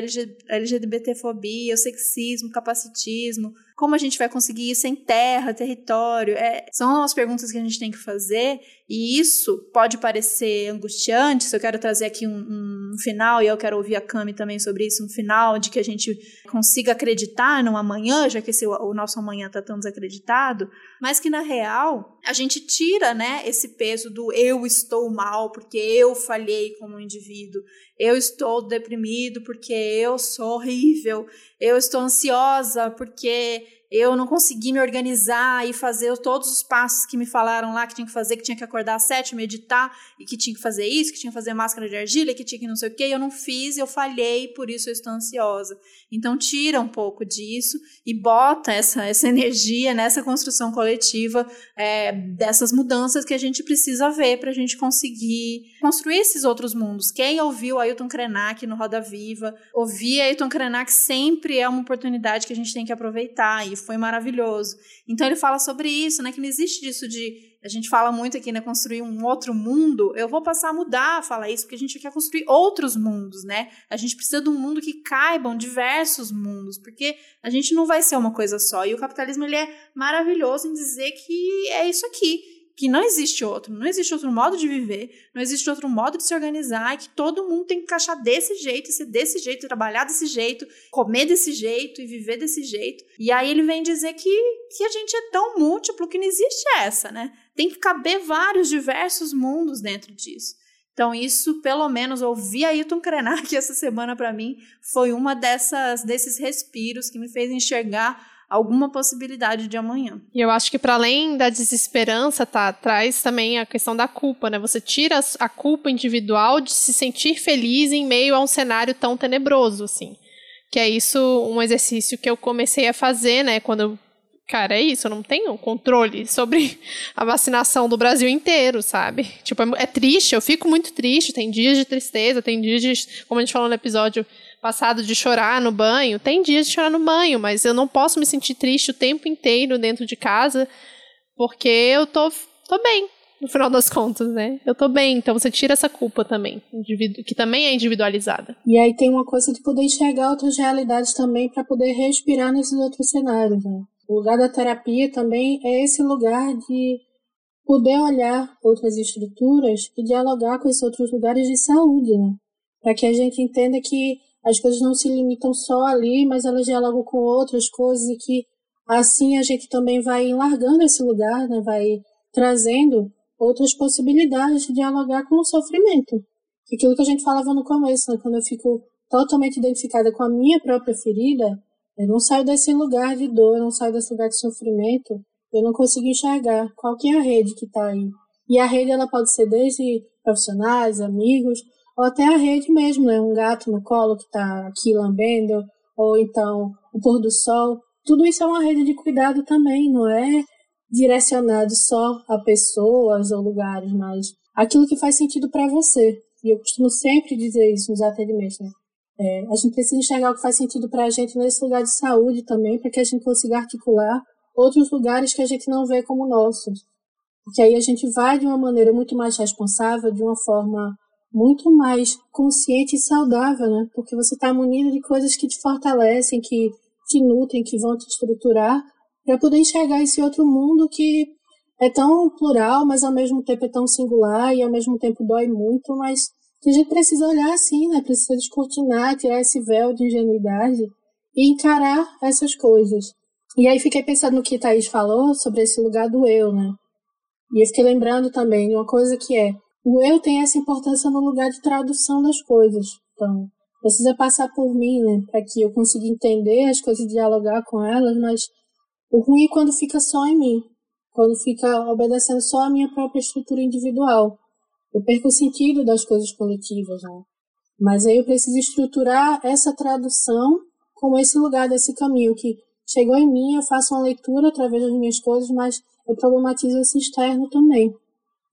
LGBTfobia, sexismo, capacitismo? Como a gente vai conseguir isso em terra, território? É, são as perguntas que a gente tem que fazer, e isso pode parecer angustiante. Se eu quero trazer aqui um, um final, e eu quero ouvir a Cami também sobre isso, um final de que a gente consiga acreditar no amanhã, já que esse, o nosso amanhã está tão desacreditado, mas que na real a gente tira né, esse peso do eu estou mal porque eu falhei como indivíduo, eu estou deprimido porque eu sou horrível, eu estou ansiosa porque eu não consegui me organizar e fazer todos os passos que me falaram lá que tinha que fazer, que tinha que acordar às sete, meditar, e que tinha que fazer isso, que tinha que fazer máscara de argila, que tinha que não sei o quê, eu não fiz, eu falhei, por isso eu estou ansiosa. Então tira um pouco disso e bota essa, essa energia nessa construção coletiva é, dessas mudanças que a gente precisa ver para a gente conseguir construir esses outros mundos. Quem ouviu Ailton Krenak no Roda Viva, ouvir Ailton Krenak sempre é uma oportunidade que a gente tem que aproveitar e foi maravilhoso. Então ele fala sobre isso, né? Que não existe disso de a gente fala muito aqui, né, construir um outro mundo. Eu vou passar a mudar a falar isso, porque a gente quer construir outros mundos, né? A gente precisa de um mundo que caibam diversos mundos, porque a gente não vai ser uma coisa só. E o capitalismo ele é maravilhoso em dizer que é isso aqui que não existe outro, não existe outro modo de viver, não existe outro modo de se organizar, e que todo mundo tem que encaixar desse jeito, ser desse jeito, trabalhar desse jeito, comer desse jeito e viver desse jeito. E aí ele vem dizer que, que a gente é tão múltiplo que não existe essa, né? Tem que caber vários, diversos mundos dentro disso. Então, isso, pelo menos, ouvir Ailton Krenak *laughs* essa semana para mim foi uma dessas desses respiros que me fez enxergar alguma possibilidade de amanhã. E eu acho que para além da desesperança, tá, traz também a questão da culpa, né? Você tira a culpa individual de se sentir feliz em meio a um cenário tão tenebroso, assim. Que é isso um exercício que eu comecei a fazer, né, quando eu cara, é isso, eu não tenho controle sobre *laughs* a vacinação do Brasil inteiro, sabe? Tipo, é, é, triste, eu fico muito triste, tem dias de tristeza, tem dias de, como a gente falou no episódio passado, de chorar no banho, tem dias de chorar no banho, mas eu não posso me sentir triste o tempo inteiro dentro de casa, porque eu tô, tô bem, no final das contas, né? Eu tô bem, então você tira essa culpa também, que também é individualizada. E aí tem uma coisa de poder enxergar outras realidades também para poder respirar nesses outros cenários, né? O lugar da terapia também é esse lugar de poder olhar outras estruturas e dialogar com esses outros lugares de saúde, né? Para que a gente entenda que as coisas não se limitam só ali, mas elas dialogam com outras coisas e que assim a gente também vai enlargando esse lugar, né? Vai trazendo outras possibilidades de dialogar com o sofrimento. Aquilo que a gente falava no começo, né? quando eu fico totalmente identificada com a minha própria ferida, eu não saio desse lugar de dor, eu não saio desse lugar de sofrimento, eu não consigo enxergar qual que é a rede que está aí. E a rede ela pode ser desde profissionais, amigos, ou até a rede mesmo, né? Um gato no colo que está aqui lambendo, ou então o pôr do sol. Tudo isso é uma rede de cuidado também, não é direcionado só a pessoas ou lugares, mas aquilo que faz sentido para você. E eu costumo sempre dizer isso nos atendimentos, né? É, a gente precisa enxergar o que faz sentido para a gente nesse lugar de saúde também, para que a gente consiga articular outros lugares que a gente não vê como nossos. Porque aí a gente vai de uma maneira muito mais responsável, de uma forma muito mais consciente e saudável, né? Porque você está munido de coisas que te fortalecem, que te nutrem, que vão te estruturar, para poder enxergar esse outro mundo que é tão plural, mas ao mesmo tempo é tão singular e ao mesmo tempo dói muito, mas que a gente precisa olhar assim, né? Precisa descortinar, tirar esse véu de ingenuidade e encarar essas coisas. E aí fiquei pensando no que Thaís falou sobre esse lugar do eu, né? E eu fiquei lembrando também de uma coisa que é, o eu tem essa importância no lugar de tradução das coisas. Então, precisa passar por mim, né? Para que eu consiga entender as coisas e dialogar com elas, mas o ruim é quando fica só em mim. Quando fica obedecendo só a minha própria estrutura individual. Eu perco o sentido das coisas coletivas, né? Mas aí eu preciso estruturar essa tradução como esse lugar desse caminho que chegou em mim, eu faço uma leitura através das minhas coisas, mas eu problematizo esse externo também.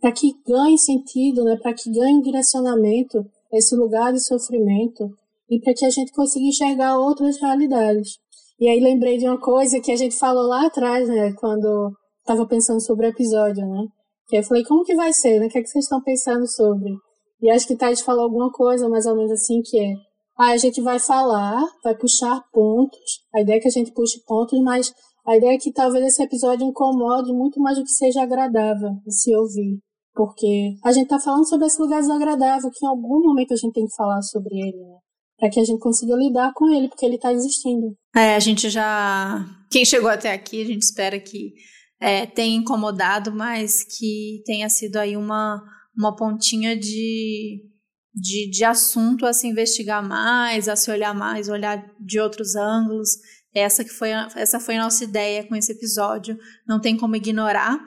Para que ganhe sentido, né? para que ganhe direcionamento esse lugar de sofrimento e para que a gente consiga enxergar outras realidades. E aí lembrei de uma coisa que a gente falou lá atrás, né, quando estava pensando sobre o episódio, né? Que eu falei, como que vai ser, né? O que, é que vocês estão pensando sobre? E acho que Thaís falou alguma coisa mais ou menos assim, que é Aí a gente vai falar, vai puxar pontos. A ideia é que a gente puxe pontos, mas a ideia é que talvez esse episódio incomode muito mais do que seja agradável de se ouvir. Porque a gente tá falando sobre esse lugar desagradável, que em algum momento a gente tem que falar sobre ele, né? Pra que a gente consiga lidar com ele, porque ele tá existindo. É, a gente já. Quem chegou até aqui, a gente espera que é, tenha incomodado, mas que tenha sido aí uma, uma pontinha de de, de assunto a se investigar mais, a se olhar mais, olhar de outros ângulos. Essa que foi a, essa foi a nossa ideia com esse episódio. Não tem como ignorar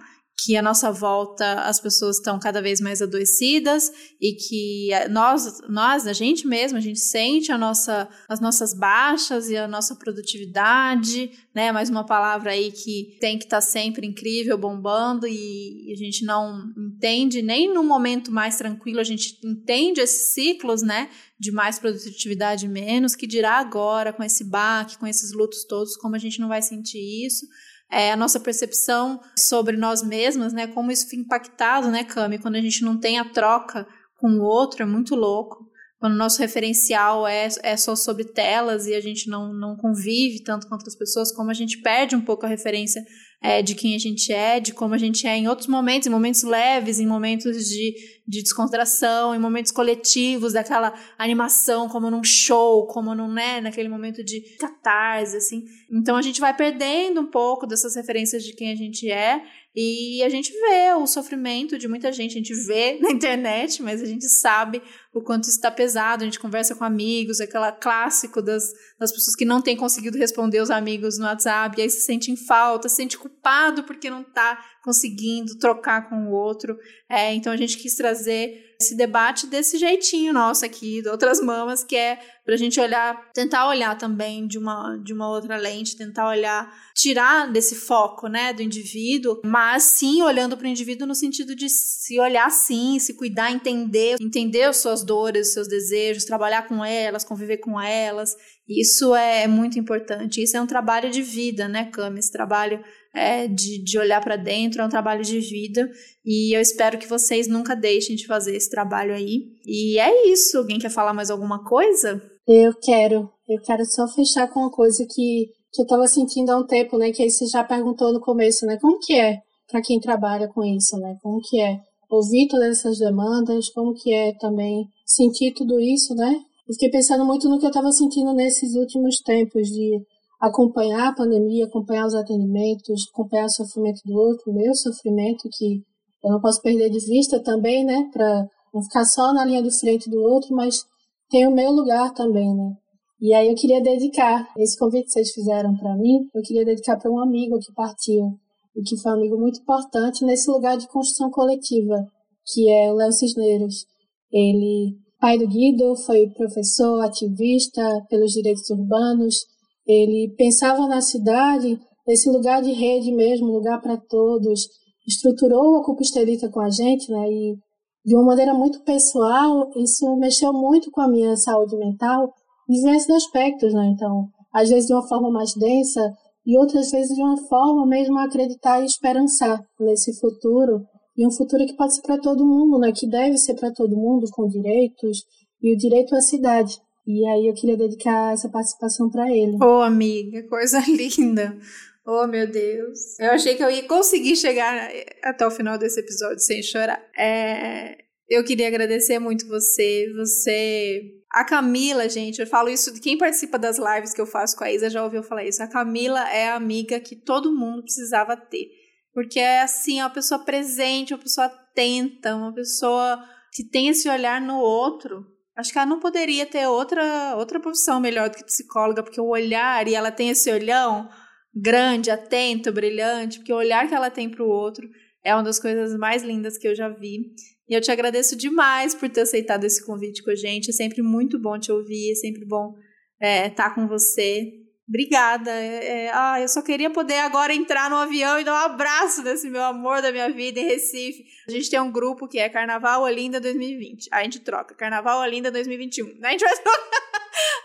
que a nossa volta as pessoas estão cada vez mais adoecidas e que nós, nós, a gente mesmo, a gente sente a nossa, as nossas baixas e a nossa produtividade, né? Mais uma palavra aí que tem que estar tá sempre incrível, bombando e a gente não entende nem no momento mais tranquilo a gente entende esses ciclos, né? De mais produtividade menos, que dirá agora com esse baque, com esses lutos todos, como a gente não vai sentir isso é, a nossa percepção sobre nós mesmas, né? Como isso fica impactado, né, Cami? Quando a gente não tem a troca com o outro, é muito louco. Quando o nosso referencial é, é só sobre telas e a gente não, não convive tanto com outras pessoas, como a gente perde um pouco a referência é, de quem a gente é, de como a gente é em outros momentos, em momentos leves, em momentos de, de descontração, em momentos coletivos, daquela animação, como num show, como num, né, naquele momento de catarse, assim. Então a gente vai perdendo um pouco dessas referências de quem a gente é e a gente vê o sofrimento de muita gente, a gente vê *laughs* na internet, mas a gente sabe o quanto isso está pesado. A gente conversa com amigos, aquela clássico das, das pessoas que não têm conseguido responder os amigos no WhatsApp, e aí se sente em falta, se sente culpado porque não está conseguindo trocar com o outro. É, então a gente quis trazer esse debate desse jeitinho nosso aqui, de outras mamas, que é para a gente olhar, tentar olhar também de uma, de uma outra lente, tentar olhar, tirar desse foco, né, do indivíduo, mas sim olhando para o indivíduo no sentido de se olhar sim, se cuidar, entender, entender as suas dores, os seus desejos, trabalhar com elas, conviver com elas. Isso é muito importante. Isso é um trabalho de vida, né, Cami? Esse trabalho é, de, de olhar para dentro, é um trabalho de vida. E eu espero que vocês nunca deixem de fazer esse trabalho aí. E é isso. Alguém quer falar mais alguma coisa? Eu quero. Eu quero só fechar com uma coisa que, que eu tava sentindo há um tempo, né? Que aí você já perguntou no começo, né? Como que é para quem trabalha com isso, né? Como que é ouvir todas essas demandas, como que é também sentir tudo isso, né? Eu fiquei pensando muito no que eu estava sentindo nesses últimos tempos de acompanhar a pandemia, acompanhar os atendimentos, acompanhar o sofrimento do outro, o meu sofrimento que eu não posso perder de vista também, né, para não ficar só na linha de frente do outro, mas tem o meu lugar também, né? E aí eu queria dedicar esse convite que vocês fizeram para mim, eu queria dedicar para um amigo que partiu e que foi um amigo muito importante nesse lugar de construção coletiva, que é o Léo Cisneiros. Ele, pai do Guido, foi professor, ativista pelos direitos urbanos. Ele pensava na cidade, nesse lugar de rede mesmo, lugar para todos. Estruturou a Cupa Estelita com a gente, né? E de uma maneira muito pessoal, isso mexeu muito com a minha saúde mental diversos aspectos, né? Então, às vezes de uma forma mais densa, e outras vezes de uma forma mesmo a acreditar e esperançar nesse futuro e um futuro que pode ser para todo mundo, né? Que deve ser para todo mundo com direitos e o direito à cidade. E aí eu queria dedicar essa participação para ele. Ô, oh, amiga, coisa *laughs* linda. Oh, meu Deus. Eu achei que eu ia conseguir chegar até o final desse episódio sem chorar. É, eu queria agradecer muito você. Você a Camila, gente, eu falo isso de quem participa das lives que eu faço com a Isa já ouviu falar isso. A Camila é a amiga que todo mundo precisava ter. Porque é assim, é uma pessoa presente, uma pessoa atenta, uma pessoa que tem esse olhar no outro. Acho que ela não poderia ter outra, outra profissão melhor do que psicóloga, porque o olhar, e ela tem esse olhão grande, atento, brilhante, porque o olhar que ela tem para o outro é uma das coisas mais lindas que eu já vi. E eu te agradeço demais por ter aceitado esse convite com a gente. É sempre muito bom te ouvir, é sempre bom estar é, tá com você. Obrigada. É, é, ah, eu só queria poder agora entrar no avião e dar um abraço desse meu amor da minha vida em Recife. A gente tem um grupo que é Carnaval Olinda 2020. Aí a gente troca. Carnaval Olinda 2021. A gente vai trocar.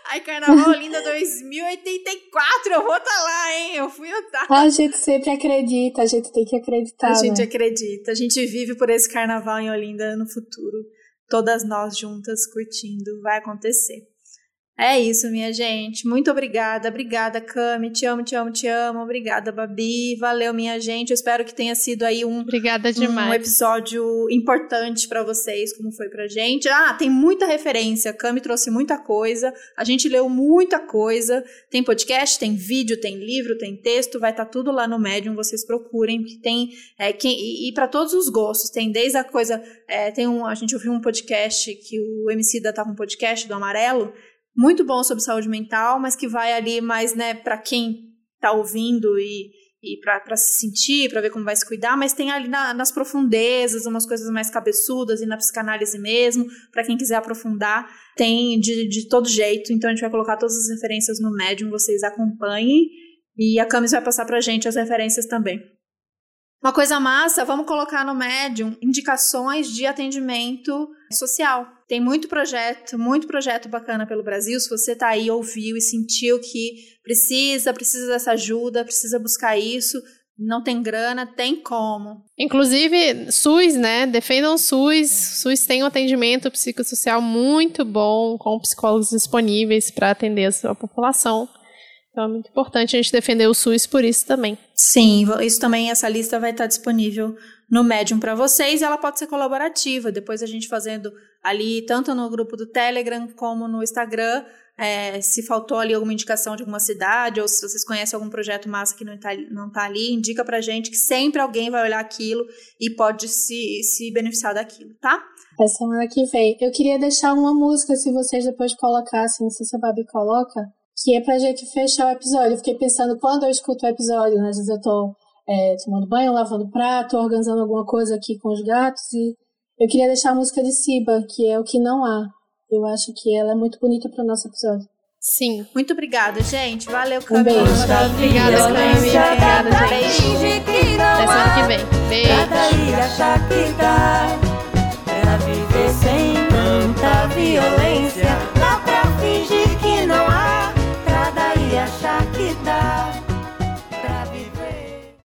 Ai, Carnaval Linda 2084, eu vou estar tá lá, hein? Eu fui estar. A gente sempre acredita, a gente tem que acreditar. A gente né? acredita, a gente vive por esse Carnaval em Olinda no futuro. Todas nós juntas curtindo, vai acontecer. É isso, minha gente. Muito obrigada. Obrigada, Cami. Te amo, te amo, te amo. Obrigada, Babi. Valeu, minha gente. Eu espero que tenha sido aí um, obrigada demais. um episódio importante para vocês, como foi pra gente. Ah, tem muita referência. Cami trouxe muita coisa. A gente leu muita coisa. Tem podcast, tem vídeo, tem livro, tem texto. Vai estar tá tudo lá no Medium. Vocês procurem, que tem. É, quem, e, e para todos os gostos. Tem desde a coisa. É, tem um, a gente ouviu um podcast que o MC da tá com um podcast do Amarelo muito bom sobre saúde mental, mas que vai ali mais, né, para quem tá ouvindo e, e para se sentir, para ver como vai se cuidar, mas tem ali na, nas profundezas umas coisas mais cabeçudas e na psicanálise mesmo, para quem quiser aprofundar, tem de, de todo jeito. Então a gente vai colocar todas as referências no Medium, vocês acompanhem e a Camis vai passar pra gente as referências também. Uma coisa massa, vamos colocar no Medium indicações de atendimento social. Tem muito projeto, muito projeto bacana pelo Brasil. Se você tá aí, ouviu e sentiu que precisa, precisa dessa ajuda, precisa buscar isso, não tem grana, tem como. Inclusive, SUS, né? Defendam o SUS. SUS tem um atendimento psicossocial muito bom, com psicólogos disponíveis para atender a sua população. Então é muito importante a gente defender o SUS por isso também. Sim, isso também, essa lista vai estar disponível no Medium para vocês e ela pode ser colaborativa. Depois a gente fazendo ali, tanto no grupo do Telegram como no Instagram, é, se faltou ali alguma indicação de alguma cidade ou se vocês conhecem algum projeto massa que não está não tá ali, indica pra gente que sempre alguém vai olhar aquilo e pode se, se beneficiar daquilo, tá? É semana que vem. Eu queria deixar uma música, se vocês depois colocassem, não sei se a Babi coloca, que é pra gente fechar o episódio. Eu fiquei pensando, quando eu escuto o episódio, né, às vezes eu tô é, tomando banho, lavando prato, organizando alguma coisa aqui com os gatos, e eu queria deixar a música de Siba, que é O Que Não Há. Eu acho que ela é muito bonita para o nosso episódio. Sim. Muito obrigada, gente. Valeu, Camila. Um beijo. Obrigada, Camila. Obrigada, gente. Até semana que vem. Beijo. Cada pra viver sem tanta violência. Dá pra fingir que não há.